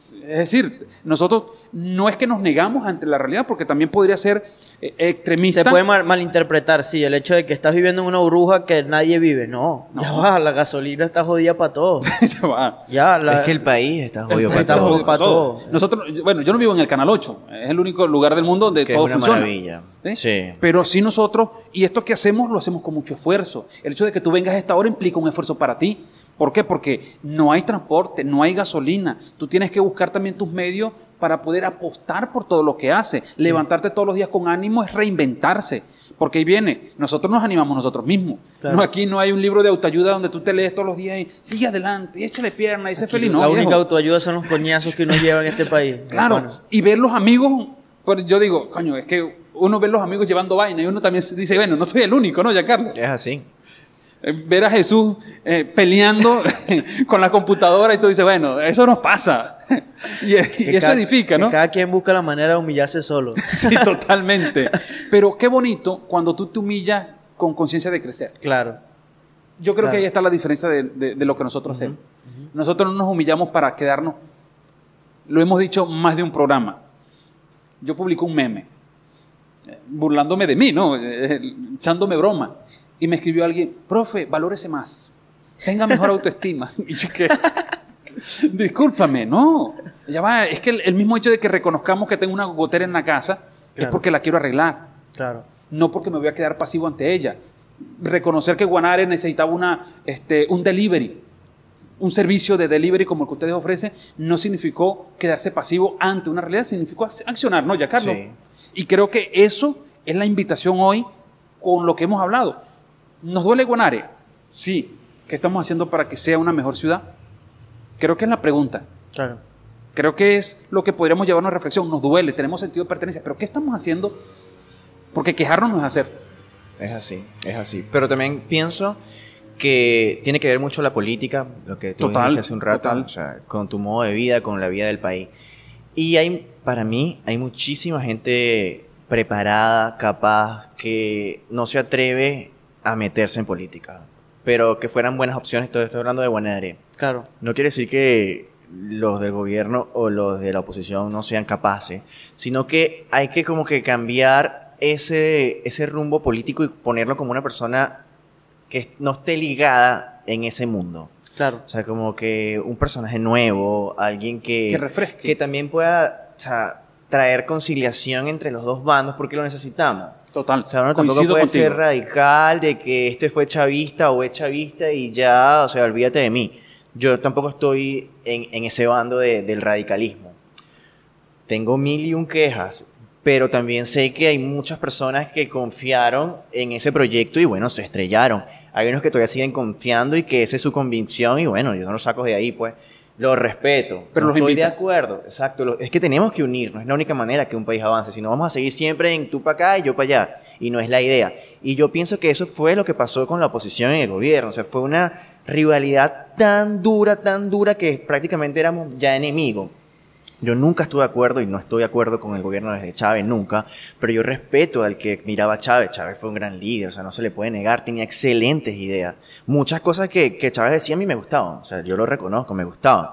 es decir, nosotros no es que nos negamos ante la realidad, porque también podría ser eh, extremista. Se puede malinterpretar, sí, el hecho de que estás viviendo en una burbuja que nadie vive. No, ya va, la gasolina está jodida para todos. ya va. Ya, es que el país está jodido para, todo. para todos. Nosotros, bueno, yo no vivo en el Canal 8, es el único lugar del mundo donde todo es una funciona. Maravilla. Sí. Pero sí nosotros, y esto que hacemos lo hacemos con mucho esfuerzo. El hecho de que tú vengas a esta hora implica un esfuerzo para ti. ¿Por qué? Porque no hay transporte, no hay gasolina. Tú tienes que buscar también tus medios para poder apostar por todo lo que hace. Levantarte todos los días con ánimo es reinventarse. Porque ahí viene, nosotros nos animamos nosotros mismos. No, aquí no hay un libro de autoayuda donde tú te lees todos los días y sigue adelante, y échale pierna, y sé feliz. No, la única autoayuda son los coñazos que nos llevan en este país. Claro, y ver los amigos, pues yo digo, coño, es que uno ve los amigos llevando vaina y uno también dice, bueno, no soy el único, ¿no, ya Carlos? Es así. Eh, ver a Jesús eh, peleando con la computadora y tú dices, bueno, eso nos pasa. y, eso edifica, ¿no? cada quien busca la manera de humillarse solo. sí, totalmente. Pero qué bonito cuando tú te humillas con conciencia de crecer. Claro. Yo creo que ahí está la diferencia de, lo que nosotros hacemos. Nosotros no nos humillamos para quedarnos. Lo hemos dicho más de un programa. Yo publico un meme, eh, burlándome de mí, ¿no? Echándome broma. Y me escribió alguien, profe, valórese más, tenga mejor autoestima. y que, discúlpame, no. Ya va, es que el, mismo hecho de que reconozcamos que tengo una gotera en la casa es porque la quiero arreglar. Claro. No porque me voy a quedar pasivo ante ella. Reconocer que Guanare necesitaba una, este, un delivery, un servicio de delivery como el que ustedes ofrecen, no significó quedarse pasivo ante una realidad, significó accionar, ¿no, ya Carlos? Y creo que eso es la invitación hoy con lo que hemos hablado. ¿Nos duele Guanare? Sí. ¿Qué estamos haciendo para que sea una mejor ciudad? Creo que es la pregunta. Claro. Creo que es lo que podríamos llevarnos a reflexión. Nos duele, tenemos sentido de pertenencia, pero ¿qué estamos haciendo? Porque quejarnos no es hacer. Es así, es así. Pero también pienso que tiene que ver mucho la política, lo que tú total, dijiste hace un rato, o sea, con tu modo de vida, con la vida del país. Y hay, para mí, hay muchísima gente preparada, capaz, que no se atreve a meterse en política. Pero que fueran buenas opciones, todo estoy hablando de buena Claro. No quiere decir que los del gobierno o los de la oposición no sean capaces, sino que hay que como que cambiar ese, ese rumbo político y ponerlo como una persona que no esté ligada en ese mundo. Claro. O sea, como que un personaje nuevo, alguien que... Que refresque. Que también pueda traer conciliación entre los dos bandos porque lo necesitamos. Total. O sea, uno tampoco puede ser radical de que este fue chavista o es chavista y ya, o sea, olvídate de mí. Yo tampoco estoy en, ese bando del radicalismo. Tengo mil y un quejas, pero también sé que hay muchas personas que confiaron en ese proyecto y bueno, se estrellaron. Hay unos que todavía siguen confiando y que esa es su convicción y bueno, yo no lo saco de ahí, pues. Lo respeto. Pero no estoy de acuerdo. Exacto. es que tenemos que unirnos. Es la única manera que un país avance. Si no, vamos a seguir siempre en tú para acá y yo para allá. Y no es la idea. Y yo pienso que eso fue lo que pasó con la oposición en el gobierno. O sea, fue una rivalidad tan dura, tan dura que prácticamente éramos ya enemigos. Yo nunca estuve de acuerdo y no estoy de acuerdo con el gobierno desde Chávez, nunca, pero yo respeto al que miraba a Chávez. Chávez fue un gran líder, o sea, no se le puede negar, tenía excelentes ideas. Muchas cosas que, que Chávez decía a mí me gustaban, o sea, yo lo reconozco, me gustaban.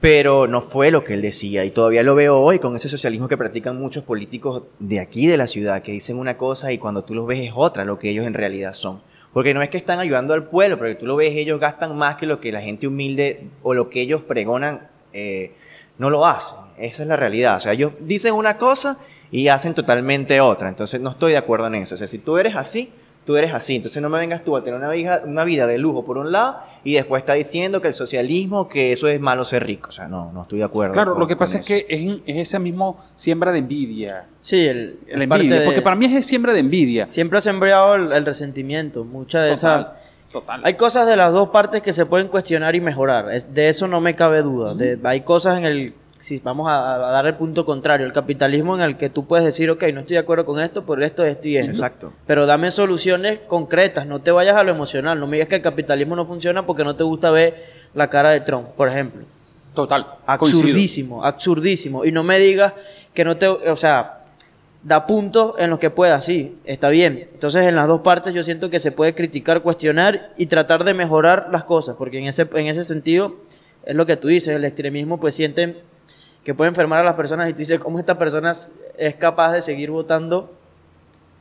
Pero no fue lo que él decía y todavía lo veo hoy con ese socialismo que practican muchos políticos de aquí de la ciudad, que dicen una cosa y cuando tú los ves es otra, lo que ellos en realidad son. Porque no es que están ayudando al pueblo, porque tú lo ves, ellos gastan más que lo que la gente humilde o lo que ellos pregonan. Eh, no lo hacen. Esa es la realidad. O sea, ellos dicen una cosa y hacen totalmente otra. Entonces no estoy de acuerdo en eso. O sea, si tú eres así, tú eres así. Entonces no me vengas tú a tener una vida, una vida de lujo por un lado y después está diciendo que el socialismo, que eso es malo ser rico. O sea, no, no estoy de acuerdo. Claro, lo que pasa es que es, esa misma siembra de envidia. Sí, el, envidia. Porque para mí es siembra de envidia. Siempre ha sembrado el, resentimiento. Mucha de esas hay cosas de las dos partes que se pueden cuestionar y mejorar. de eso no me cabe duda. hay cosas en el si vamos a, dar el punto contrario, el capitalismo en el que tú puedes decir, ok, no estoy de acuerdo con esto, por esto, esto y esto. Exacto. Pero dame soluciones concretas, no te vayas a lo emocional, no me digas que el capitalismo no funciona porque no te gusta ver la cara de Trump, por ejemplo. Total. Absurdísimo, absurdísimo. Y no me digas que no te, o sea, da puntos en los que pueda, sí, está bien. Entonces, en las dos partes yo siento que se puede criticar, cuestionar y tratar de mejorar las cosas, porque en ese, en ese sentido es lo que tú dices, el extremismo pues sienten que puede enfermar a las personas y tú dices, ¿cómo esta persona es capaz de seguir votando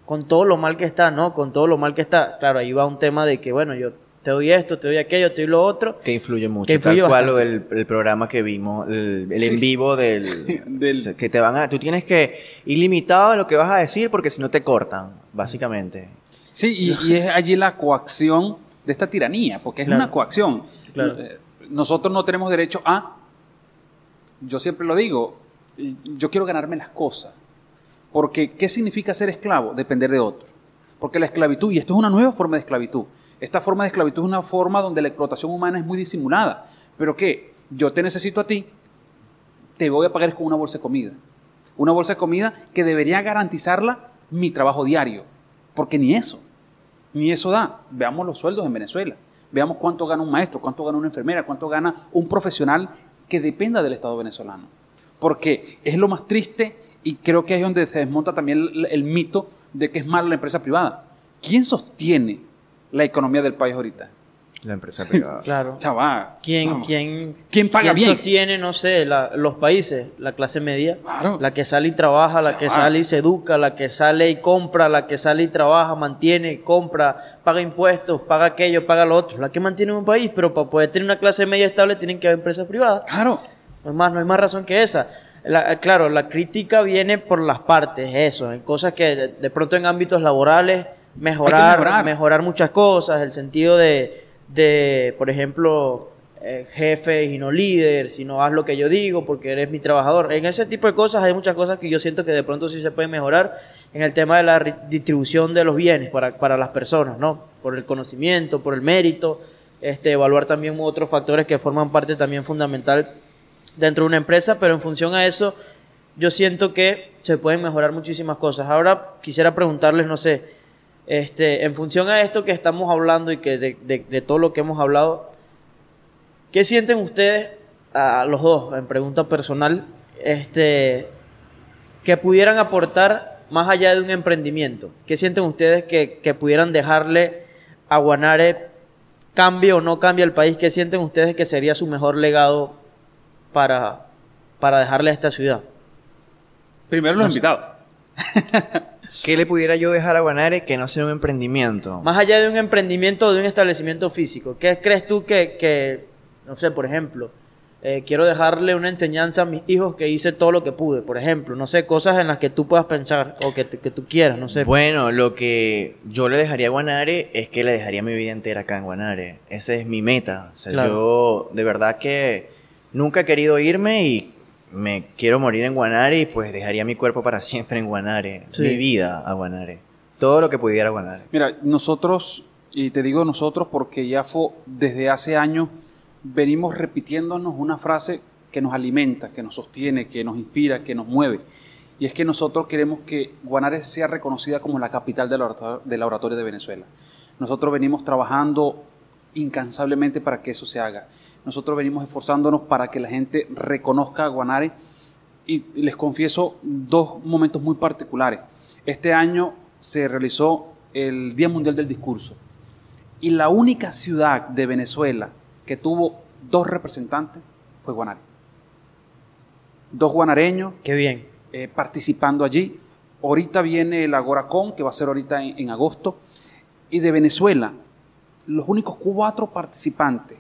con todo lo mal que está, ¿no? Con todo lo mal que está. Claro, ahí va un tema de que, bueno, yo te doy esto, te doy aquello, te doy lo otro. Que influye mucho. Que influye tal cual el, programa que vimos, el, en vivo del, Que te van a... Tú tienes que ir limitado a lo que vas a decir porque si no te cortan, básicamente. Sí, y, es allí la coacción de esta tiranía, porque es una coacción. Eh, nosotros no tenemos derecho a... Yo siempre lo digo, yo quiero ganarme las cosas. Porque, ¿qué significa ser esclavo? Depender de otro. Porque la esclavitud, y esto es una nueva forma de esclavitud, esta forma de esclavitud es una forma donde la explotación humana es muy disimulada. Pero que yo te necesito a ti, te voy a pagar con una bolsa de comida. Una bolsa de comida que debería garantizarla mi trabajo diario. Porque ni eso, ni eso da. Veamos los sueldos en Venezuela. Veamos cuánto gana un maestro, cuánto gana una enfermera, cuánto gana un profesional que dependa del Estado venezolano. Porque es lo más triste y creo que es donde se desmonta también el, el mito de que es mala la empresa privada. ¿Quién sostiene la economía del país ahorita. La empresa privada. claro. Chaval. ¿Quién, quién, ¿Quién paga ¿quién bien? sostiene, no sé, los países? La clase media. La que sale y trabaja, la que sale y se educa, la que sale y compra, la que sale y trabaja, mantiene, compra, paga impuestos, paga aquello, paga lo otro. La que mantiene un país, pero para poder tener una clase media estable tienen que haber empresas privadas. Claro. No hay más, no hay más razón que esa. claro, la crítica viene por las partes, eso, en cosas que de pronto en ámbitos laborales mejorar, mejorar, muchas cosas, el sentido de, de por ejemplo, eh, jefe y no líder, si no haz lo que yo digo porque eres mi trabajador. En ese tipo de cosas hay muchas cosas que yo siento que de pronto sí se pueden mejorar en el tema de la distribución de los bienes para, para las personas, ¿no? Por el conocimiento, por el mérito, este, evaluar también otros factores que forman parte también fundamental dentro de una empresa, pero en función a eso yo siento que se pueden mejorar muchísimas cosas. Ahora quisiera preguntarles, no sé, este, en función a esto que estamos hablando y que de, todo lo que hemos hablado, ¿qué sienten ustedes, a los dos, en pregunta personal, este, que pudieran aportar más allá de un emprendimiento? ¿Qué sienten ustedes que, que pudieran dejarle a Guanare, cambie o no cambie el país? ¿Qué sienten ustedes que sería su mejor legado para, para dejarle a esta ciudad? Primero los invitados. ¿Qué le pudiera yo dejar a Guanare que no sea un emprendimiento? Más allá de un emprendimiento o de un establecimiento físico, ¿qué crees tú que, no sé, por ejemplo, eh, quiero dejarle una enseñanza a mis hijos que hice todo lo que pude, por ejemplo, no sé, cosas en las que tú puedas pensar o que, que tú quieras, no sé. Bueno, lo que yo le dejaría a Guanare es que le dejaría mi vida entera acá en Guanare. Esa es mi meta. O sea, yo de verdad que nunca he querido irme y me quiero morir en Guanare y pues dejaría mi cuerpo para siempre en Guanare, mi vida a Guanare, todo lo que pudiera a Guanare. Mira, nosotros, y te digo nosotros porque ya fue desde hace años, venimos repitiéndonos una frase que nos alimenta, que nos sostiene, que nos inspira, que nos mueve. Y es que nosotros queremos que Guanare sea reconocida como la capital del oratorio de Venezuela. Nosotros venimos trabajando incansablemente para que eso se haga. Nosotros venimos esforzándonos para que la gente reconozca a Guanare y les confieso dos momentos muy particulares. Este año se realizó el Día Mundial del Discurso y la única ciudad de Venezuela que tuvo dos representantes fue Guanare. Dos guanareños. Qué bien. Eh, participando allí. Ahorita viene el Agoracón, que va a ser ahorita en agosto. Y de Venezuela, los únicos cuatro participantes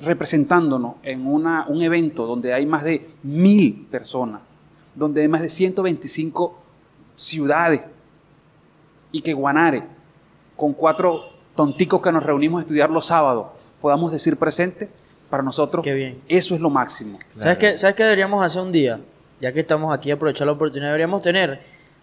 representándonos en una, un evento donde hay más de mil personas, donde hay más de 125 ciudades, y que Guanare, con cuatro tonticos que nos reunimos a estudiar los sábados, podamos decir presente, para nosotros bien. eso es lo máximo. ¿Sabes, qué, ¿Sabes qué deberíamos hacer un día? Ya que estamos aquí, aprovechar la oportunidad, deberíamos tener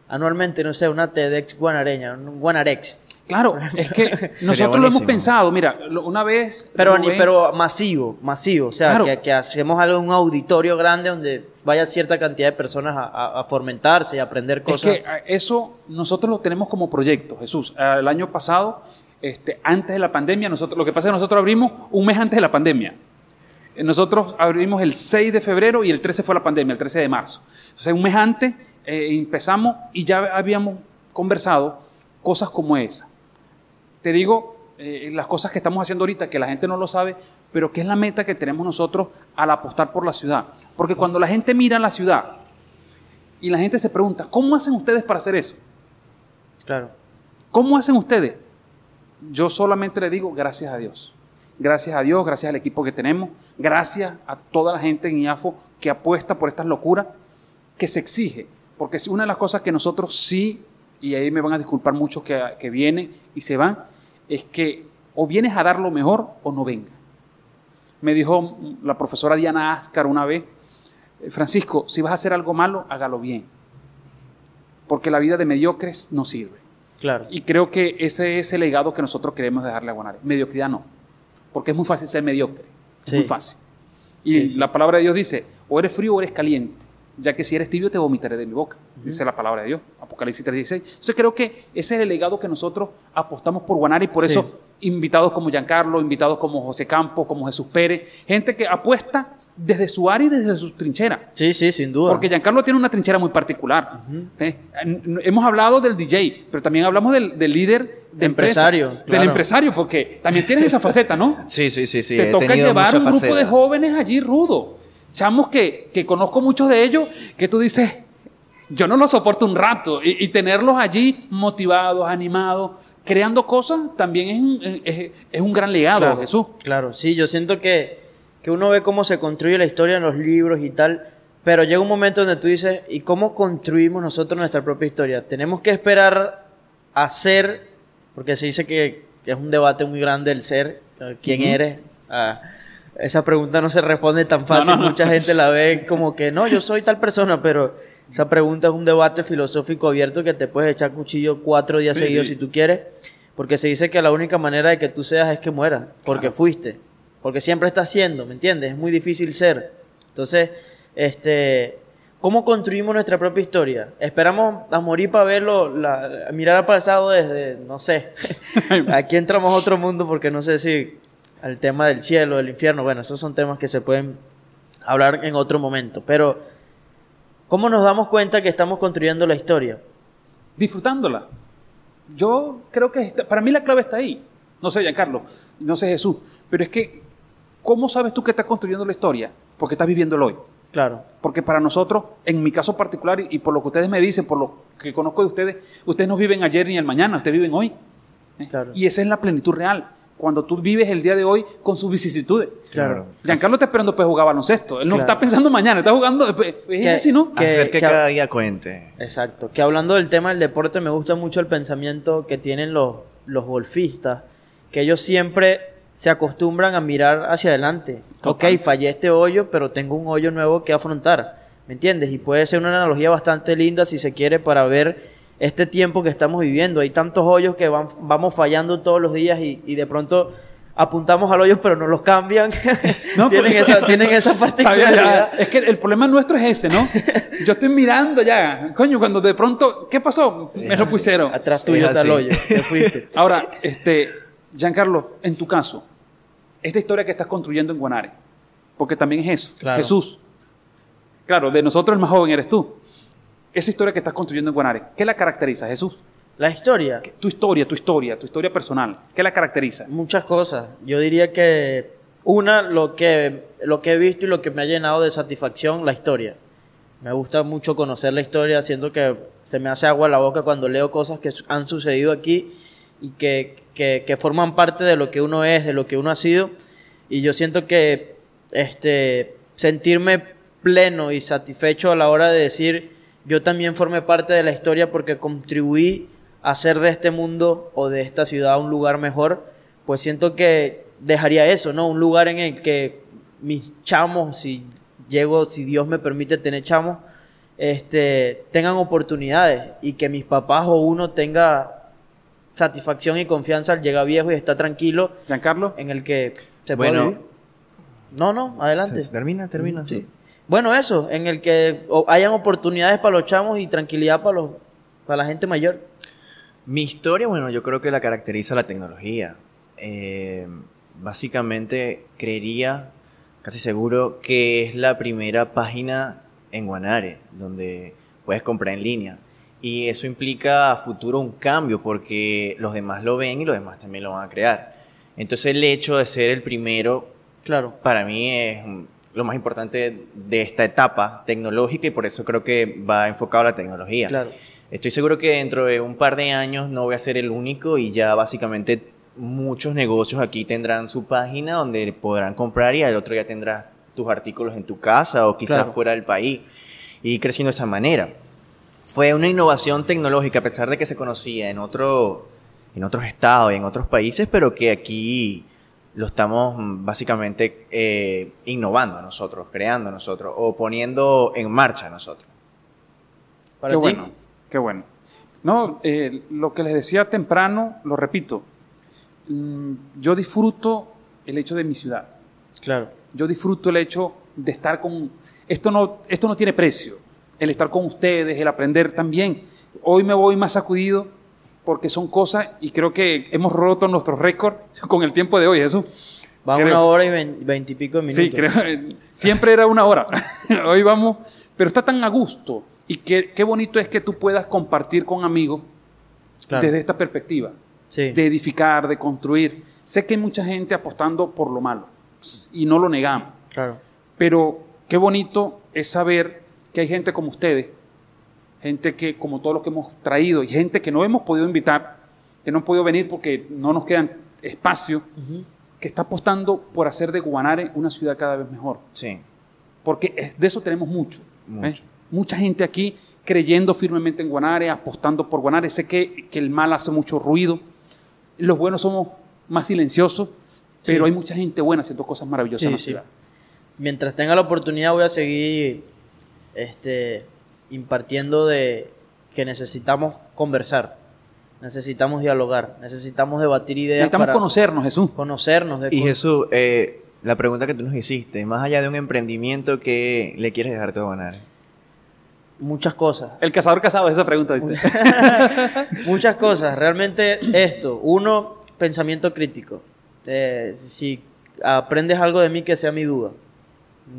anualmente, no sé, una TEDx guanareña, un Guanarex Claro, es que nosotros lo hemos pensado, mira, una vez... Pero, ni, pero masivo, masivo, o sea, que, hacemos algo un auditorio grande donde vaya cierta cantidad de personas a, fomentarse y aprender cosas. Es que eso nosotros lo tenemos como proyecto, Jesús. El año pasado, este, antes de la pandemia, nosotros, lo que pasa es que nosotros abrimos un mes antes de la pandemia. Nosotros abrimos el 6 de febrero y el 13 fue la pandemia, el 13 de marzo. Entonces, un mes antes eh, empezamos y ya habíamos conversado cosas como esa. Te digo eh, las cosas que estamos haciendo ahorita, que la gente no lo sabe, pero que es la meta que tenemos nosotros al apostar por la ciudad. Porque cuando la gente mira la ciudad y la gente se pregunta, ¿cómo hacen ustedes para hacer eso? Claro. ¿Cómo hacen ustedes? Yo solamente le digo gracias a Dios. Gracias a Dios, gracias al equipo que tenemos, gracias a toda la gente en IAFO que apuesta por estas locuras que se exige. Porque es una de las cosas que nosotros sí, y ahí me van a disculpar muchos que, que vienen y se van, es que o vienes a dar lo mejor o no venga. Me dijo la profesora Diana Ascar una vez, eh, Francisco, si vas a hacer algo malo, hágalo bien. Porque la vida de mediocres no sirve. Claro. Y creo que ese es el legado que nosotros queremos dejarle a Guanare. Mediocridad no porque es muy fácil ser mediocre. Es muy fácil. Y la palabra de Dios dice, o eres frío o eres caliente, ya que si eres tibio te vomitaré de mi boca, dice la palabra de Dios, Apocalipsis 3.16. Entonces creo que ese es el legado que nosotros apostamos por Guanare y por eso invitados como Giancarlo, invitados como José Campos, como Jesús Pérez, gente que apuesta desde su área y desde su trinchera. Sí, sí, sin duda. Porque Giancarlo tiene una trinchera muy particular. ¿eh? Hemos hablado del DJ, pero también hablamos del, líder de empresario. Del empresario, porque también tienes esa faceta, ¿no? Sí, sí, sí. sí. Te toca llevar un grupo de jóvenes allí rudo. Chamos que, que conozco muchos de ellos, que tú dices, yo no los soporto un rato. Y, tenerlos allí motivados, animados, creando cosas, también es, es, un gran legado, Jesús. Claro, sí, yo siento que que uno ve cómo se construye la historia en los libros y tal, pero llega un momento donde tú dices, ¿y cómo construimos nosotros nuestra propia historia? Tenemos que esperar a ser, porque se dice que, es un debate muy grande el ser, quién eres. Ah, esa pregunta no se responde tan fácil, mucha gente la ve como que no, yo soy tal persona, pero esa pregunta es un debate filosófico abierto que te puedes echar cuchillo cuatro días seguidos si tú quieres, porque se dice que la única manera de que tú seas es que mueras, porque fuiste porque siempre está siendo, ¿me entiendes? Es muy difícil ser. Entonces, este, ¿cómo construimos nuestra propia historia? Esperamos a morir para verlo, mirar al pasado desde, no sé, aquí entramos a otro mundo porque no sé si al tema del cielo, del infierno, bueno, esos son temas que se pueden hablar en otro momento, pero ¿cómo nos damos cuenta que estamos construyendo la historia? Disfrutándola. Yo creo que para mí la clave está ahí. No sé, Giancarlo, no sé Jesús, pero es que ¿Cómo sabes tú que estás construyendo la historia? Porque estás viviendo el hoy. Claro. Porque para nosotros, en mi caso particular, y por lo que ustedes me dicen, por lo que conozco de ustedes, ustedes no viven ayer ni el mañana, ustedes viven hoy. Claro. Y esa es la plenitud real. Cuando tú vives el día de hoy con sus vicisitudes. Claro. Giancarlo está esperando para jugar baloncesto. Él no está pensando mañana, está jugando. Pues, es así, ¿no? Que, Hacer que, cada día cuente. Exacto. Que hablando del tema del deporte, me gusta mucho el pensamiento que tienen los, los golfistas. Que ellos siempre se acostumbran a mirar hacia adelante. Ok, fallé este hoyo, pero tengo un hoyo nuevo que afrontar. ¿Me entiendes? Y puede ser una analogía bastante linda si se quiere para ver este tiempo que estamos viviendo. Hay tantos hoyos que van, vamos fallando todos los días y, de pronto apuntamos al hoyo pero no los cambian. No, tienen, esa, tienen esa particularidad. Es que el problema nuestro es ese, ¿no? Yo estoy mirando ya. Coño, cuando de pronto, ¿qué pasó? Me lo pusieron. Atrás tuyo está el hoyo. Te fuiste. Ahora, este Giancarlo, en tu caso, esta historia que estás construyendo en Guanare, porque también es eso, Jesús. Claro, de nosotros el más joven eres tú. Esa historia que estás construyendo en Guanare, ¿qué la caracteriza, Jesús? La historia. Tu historia, tu historia, tu historia personal. ¿Qué la caracteriza? Muchas cosas. Yo diría que una, lo que, lo que he visto y lo que me ha llenado de satisfacción, la historia. Me gusta mucho conocer la historia, siento que se me hace agua la boca cuando leo cosas que han sucedido aquí y que, que, forman parte de lo que uno es, de lo que uno ha sido. Y yo siento que este, sentirme pleno y satisfecho a la hora de decir, yo también formé parte de la historia porque contribuí a hacer de este mundo o de esta ciudad un lugar mejor, pues siento que dejaría eso, ¿no? Un lugar en el que mis chamos, si llego, si Dios me permite tener chamos, este, tengan oportunidades y que mis papás o uno tenga satisfacción y confianza al llegar viejo y está tranquilo. Giancarlo. En el que se puede bueno, No, no, adelante. termina, termina. Sí. Bueno, eso, en el que hayan oportunidades para los chamos y tranquilidad para, los, para la gente mayor. Mi historia, bueno, yo creo que la caracteriza la tecnología. Eh, básicamente creería, casi seguro, que es la primera página en Guanare, donde puedes comprar en línea. Y eso implica a futuro un cambio, porque los demás lo ven y los demás también lo van a crear. Entonces el hecho de ser el primero, claro. para mí es lo más importante de esta etapa tecnológica y por eso creo que va enfocado a la tecnología. Claro. Estoy seguro que dentro de un par de años no voy a ser el único y ya básicamente muchos negocios aquí tendrán su página donde podrán comprar y al otro ya tendrás tus artículos en tu casa o quizás fuera del país y creciendo de esa manera. Fue una innovación tecnológica a pesar de que se conocía en, otro, en otros estados y en otros países, pero que aquí lo estamos mm, básicamente eh, innovando nosotros, creando nosotros o poniendo en marcha nosotros. qué bueno, qué bueno. No, eh, lo que les decía temprano, lo repito, mm, yo disfruto el hecho de mi ciudad. Claro. Yo disfruto el hecho de estar con... Esto no, esto no tiene precio. El estar con ustedes, el aprender también. Hoy me voy más sacudido porque son cosas, y creo que hemos roto nuestro récord con el tiempo de hoy, eso. Va una hora y veintipico minutos. Sí, creo, siempre era una hora. hoy vamos, pero está tan a gusto. Y qué, qué bonito es que tú puedas compartir con amigos desde esta perspectiva. De edificar, de construir. Sé que hay mucha gente apostando por lo malo y no lo negamos. Claro. Pero qué bonito es saber que hay gente como ustedes gente que, como todos los que hemos traído, y gente que no hemos podido invitar, que no han podido venir porque no nos quedan espacio, que está apostando por hacer de Guanare una ciudad cada vez mejor. Sí. Porque de eso tenemos mucho. Mucha gente aquí creyendo firmemente en Guanare, apostando por Guanare. Sé que, que el mal hace mucho ruido. Los buenos somos más silenciosos, pero hay mucha gente buena haciendo cosas maravillosas en la ciudad. Mientras tenga la oportunidad voy a seguir este, impartiendo de que necesitamos conversar, necesitamos dialogar, necesitamos debatir ideas. Necesitamos conocernos, Jesús. Conocernos. y Jesús, eh, la pregunta que tú nos hiciste, más allá de un emprendimiento, ¿qué le quieres dejar tú a ganar? Muchas cosas. El cazador casado, esa pregunta. Muchas cosas. Realmente esto. Uno, pensamiento crítico. Eh, si aprendes algo de mí que sea mi duda.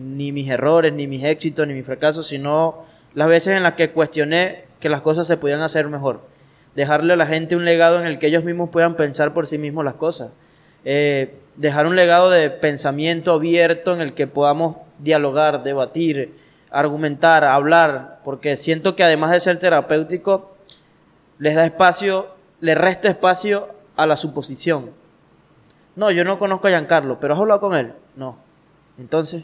Ni mis errores, ni mis éxitos, ni mis fracasos, sino las veces en las que cuestioné que las cosas se podían hacer mejor. Dejarle a la gente un legado en el que ellos mismos puedan pensar por sí mismos las cosas. Eh, dejar un legado de pensamiento abierto en el que podamos dialogar, debatir, argumentar, hablar, porque siento que además de ser terapéutico, les da espacio, le resta espacio a la suposición. No, yo no conozco a Giancarlo, pero has hablado con él. No. Entonces,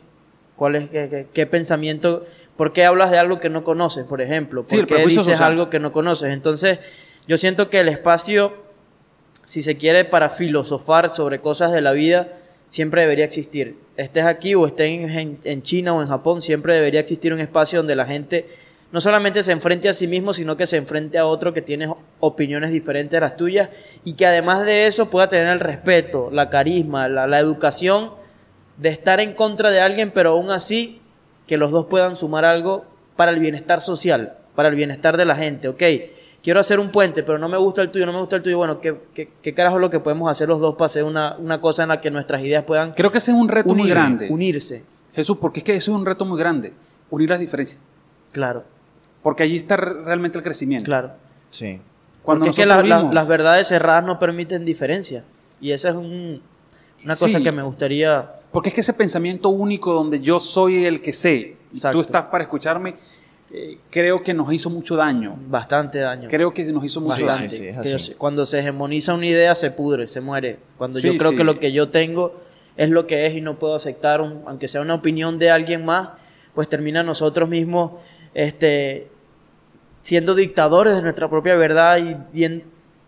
¿cuál es qué, qué pensamiento? ¿Por qué hablas de algo que no conoces, por ejemplo? ¿Por qué dices algo que no conoces? Entonces, yo siento que el espacio, si se quiere, para filosofar sobre cosas de la vida, siempre debería existir. Estés aquí o estés en, China o en Japón, siempre debería existir un espacio donde la gente no solamente se enfrente a sí mismo, sino que se enfrente a otro que tiene opiniones diferentes a las tuyas y que además de eso pueda tener el respeto, la carisma, la, la educación de estar en contra de alguien, pero aún así que los dos puedan sumar algo para el bienestar social, para el bienestar de la gente, ¿ok? Quiero hacer un puente, pero no me gusta el tuyo, no me gusta el tuyo. Bueno, ¿qué, qué, carajo es lo que podemos hacer los dos para hacer una, cosa en la que nuestras ideas puedan. Creo que ese es un reto muy grande. Unirse. Jesús, porque es que ese es un reto muy grande. Unir las diferencias. Claro. Porque allí está realmente el crecimiento. Claro. Sí. Cuando porque es que las verdades cerradas no permiten diferencia. Y esa es una cosa que me gustaría porque es que ese pensamiento único donde yo soy el que sé, y tú estás para escucharme, eh, creo que nos hizo mucho daño. Bastante daño. Creo que nos hizo mucho daño. cuando se hegemoniza una idea, se pudre, se muere. Cuando yo creo que lo que yo tengo es lo que es y no puedo aceptar, aunque sea una opinión de alguien más, pues termina nosotros mismos este, siendo dictadores de nuestra propia verdad y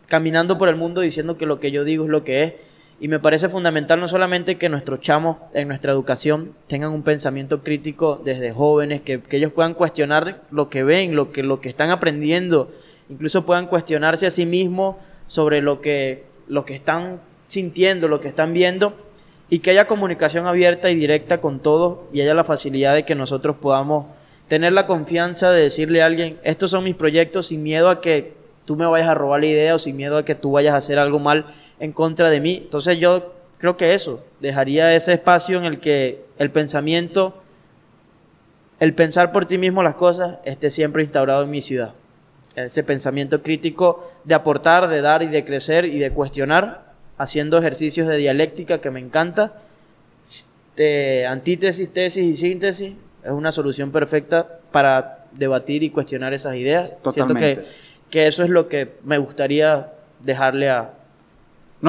caminando por el mundo diciendo que lo que yo digo es lo que es y me parece fundamental no solamente que nuestros chamos en nuestra educación tengan un pensamiento crítico desde jóvenes, que, ellos puedan cuestionar lo que ven, lo que, lo que están aprendiendo, incluso puedan cuestionarse a sí mismos sobre lo que, lo que están sintiendo, lo que están viendo, y que haya comunicación abierta y directa con todos y haya la facilidad de que nosotros podamos tener la confianza de decirle a alguien, estos son mis proyectos sin miedo a que tú me vayas a robar la idea o sin miedo a que tú vayas a hacer algo mal en contra de mí. Entonces yo creo que eso, dejaría ese espacio en el que el pensamiento, el pensar por ti mismo las cosas, esté siempre instaurado en mi ciudad. Ese pensamiento crítico de aportar, de dar y de crecer y de cuestionar, haciendo ejercicios de dialéctica que me encanta, de antítesis, tesis y síntesis, es una solución perfecta para debatir y cuestionar esas ideas. Totalmente. Siento que, que eso es lo que me gustaría dejarle a,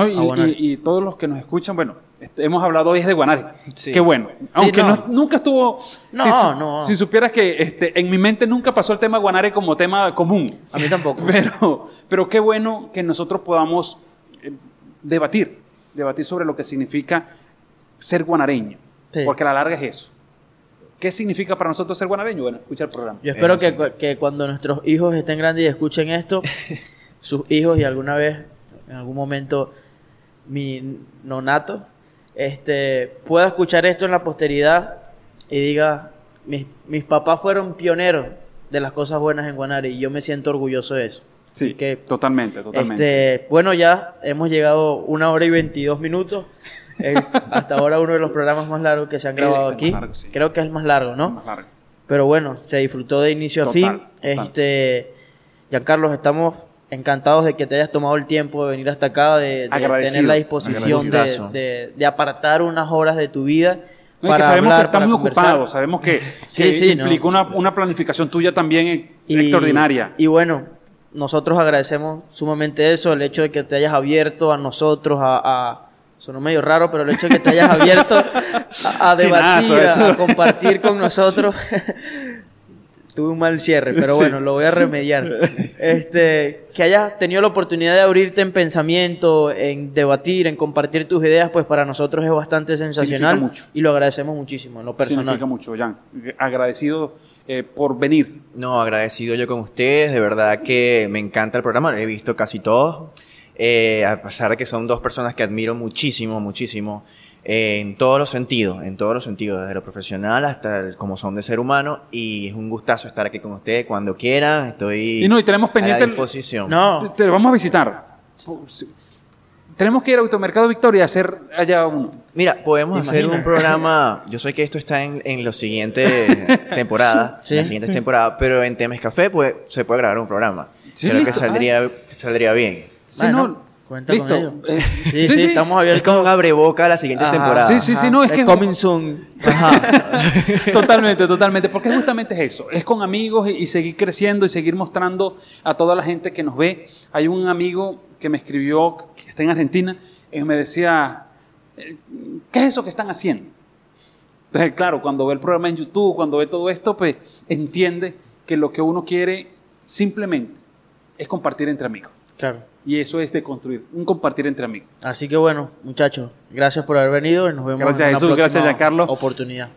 ¿no? Y, todos los que nos escuchan, bueno, este, hemos hablado hoy de Guanare. Qué bueno. Aunque nunca estuvo. No, si, no. Si supieras que este, en mi mente nunca pasó el tema Guanare como tema común. A mí tampoco. Pero, pero qué bueno que nosotros podamos eh, debatir, debatir sobre lo que significa ser guanareño. Porque a la larga es eso. ¿Qué significa para nosotros ser guanareño? Bueno, escucha el programa. Yo espero que, que, cuando nuestros hijos estén grandes y escuchen esto, sus hijos y alguna vez, en algún momento, mi nonato, este, pueda escuchar esto en la posteridad y diga, mis, mis papás fueron pioneros de las cosas buenas en Guanare y yo me siento orgulloso de eso. Sí, que, totalmente, totalmente. Este, bueno, ya hemos llegado una hora y 22 minutos. hasta ahora uno de los programas más largos que se han grabado aquí. Creo que es el más largo, ¿no? Más largo. Pero bueno, se disfrutó de inicio a fin. Este, Giancarlos, estamos encantados de que te hayas tomado el tiempo de venir hasta acá, de, tener la disposición de, de, apartar unas horas de tu vida. para sabemos que estás muy ocupado, sabemos que, sí, implicó una, una, planificación tuya también extraordinaria. Y bueno, nosotros agradecemos sumamente eso, el hecho de que te hayas abierto a nosotros, a, a Sonó medio raro, pero el hecho de que te hayas abierto a, debatir, a, compartir con nosotros. Tuve un mal cierre, pero bueno, lo voy a remediar. Este, que hayas tenido la oportunidad de abrirte en pensamiento, en debatir, en compartir tus ideas, pues para nosotros es bastante sensacional. Mucho. Y lo agradecemos muchísimo, en lo personal. Significa mucho, Jan. Agradecido eh, por venir. No, agradecido yo con ustedes. De verdad que me encanta el programa. He visto casi todos. Eh, a pesar de que son dos personas que admiro muchísimo, muchísimo, eh, en todos los sentidos, en todos los sentidos, desde lo profesional hasta el, como son de ser humano, y es un gustazo estar aquí con ustedes cuando quieran, estoy y no, y tenemos pendiente a disposición. No. Te, te, vamos a visitar. Tenemos que ir a Automercado Victoria a hacer allá uno. Mira, podemos hacer un programa. Yo sé que esto está en, en los siguientes temporadas, en las siguientes temporadas, pero en Temes Café pues, se puede grabar un programa. Creo que saldría, saldría bien. Si no, Cuenta Listo. Con eh, sí, sí, estamos abiertos. Es como abre boca la siguiente temporada. Sí, sí, sí, no, es, que. Coming soon. totalmente, totalmente. Porque justamente es eso. Es con amigos y, seguir creciendo y seguir mostrando a toda la gente que nos ve. Hay un amigo que me escribió, que está en Argentina, y me decía: eh, ¿Qué es eso que están haciendo? Entonces, claro, cuando ve el programa en YouTube, cuando ve todo esto, pues entiende que lo que uno quiere simplemente es compartir entre amigos. Claro. Y eso es de construir, un compartir entre amigos. Así que bueno, muchachos, gracias por haber venido y nos vemos gracias, en una Jesús, gracias, Giancarlo. oportunidad.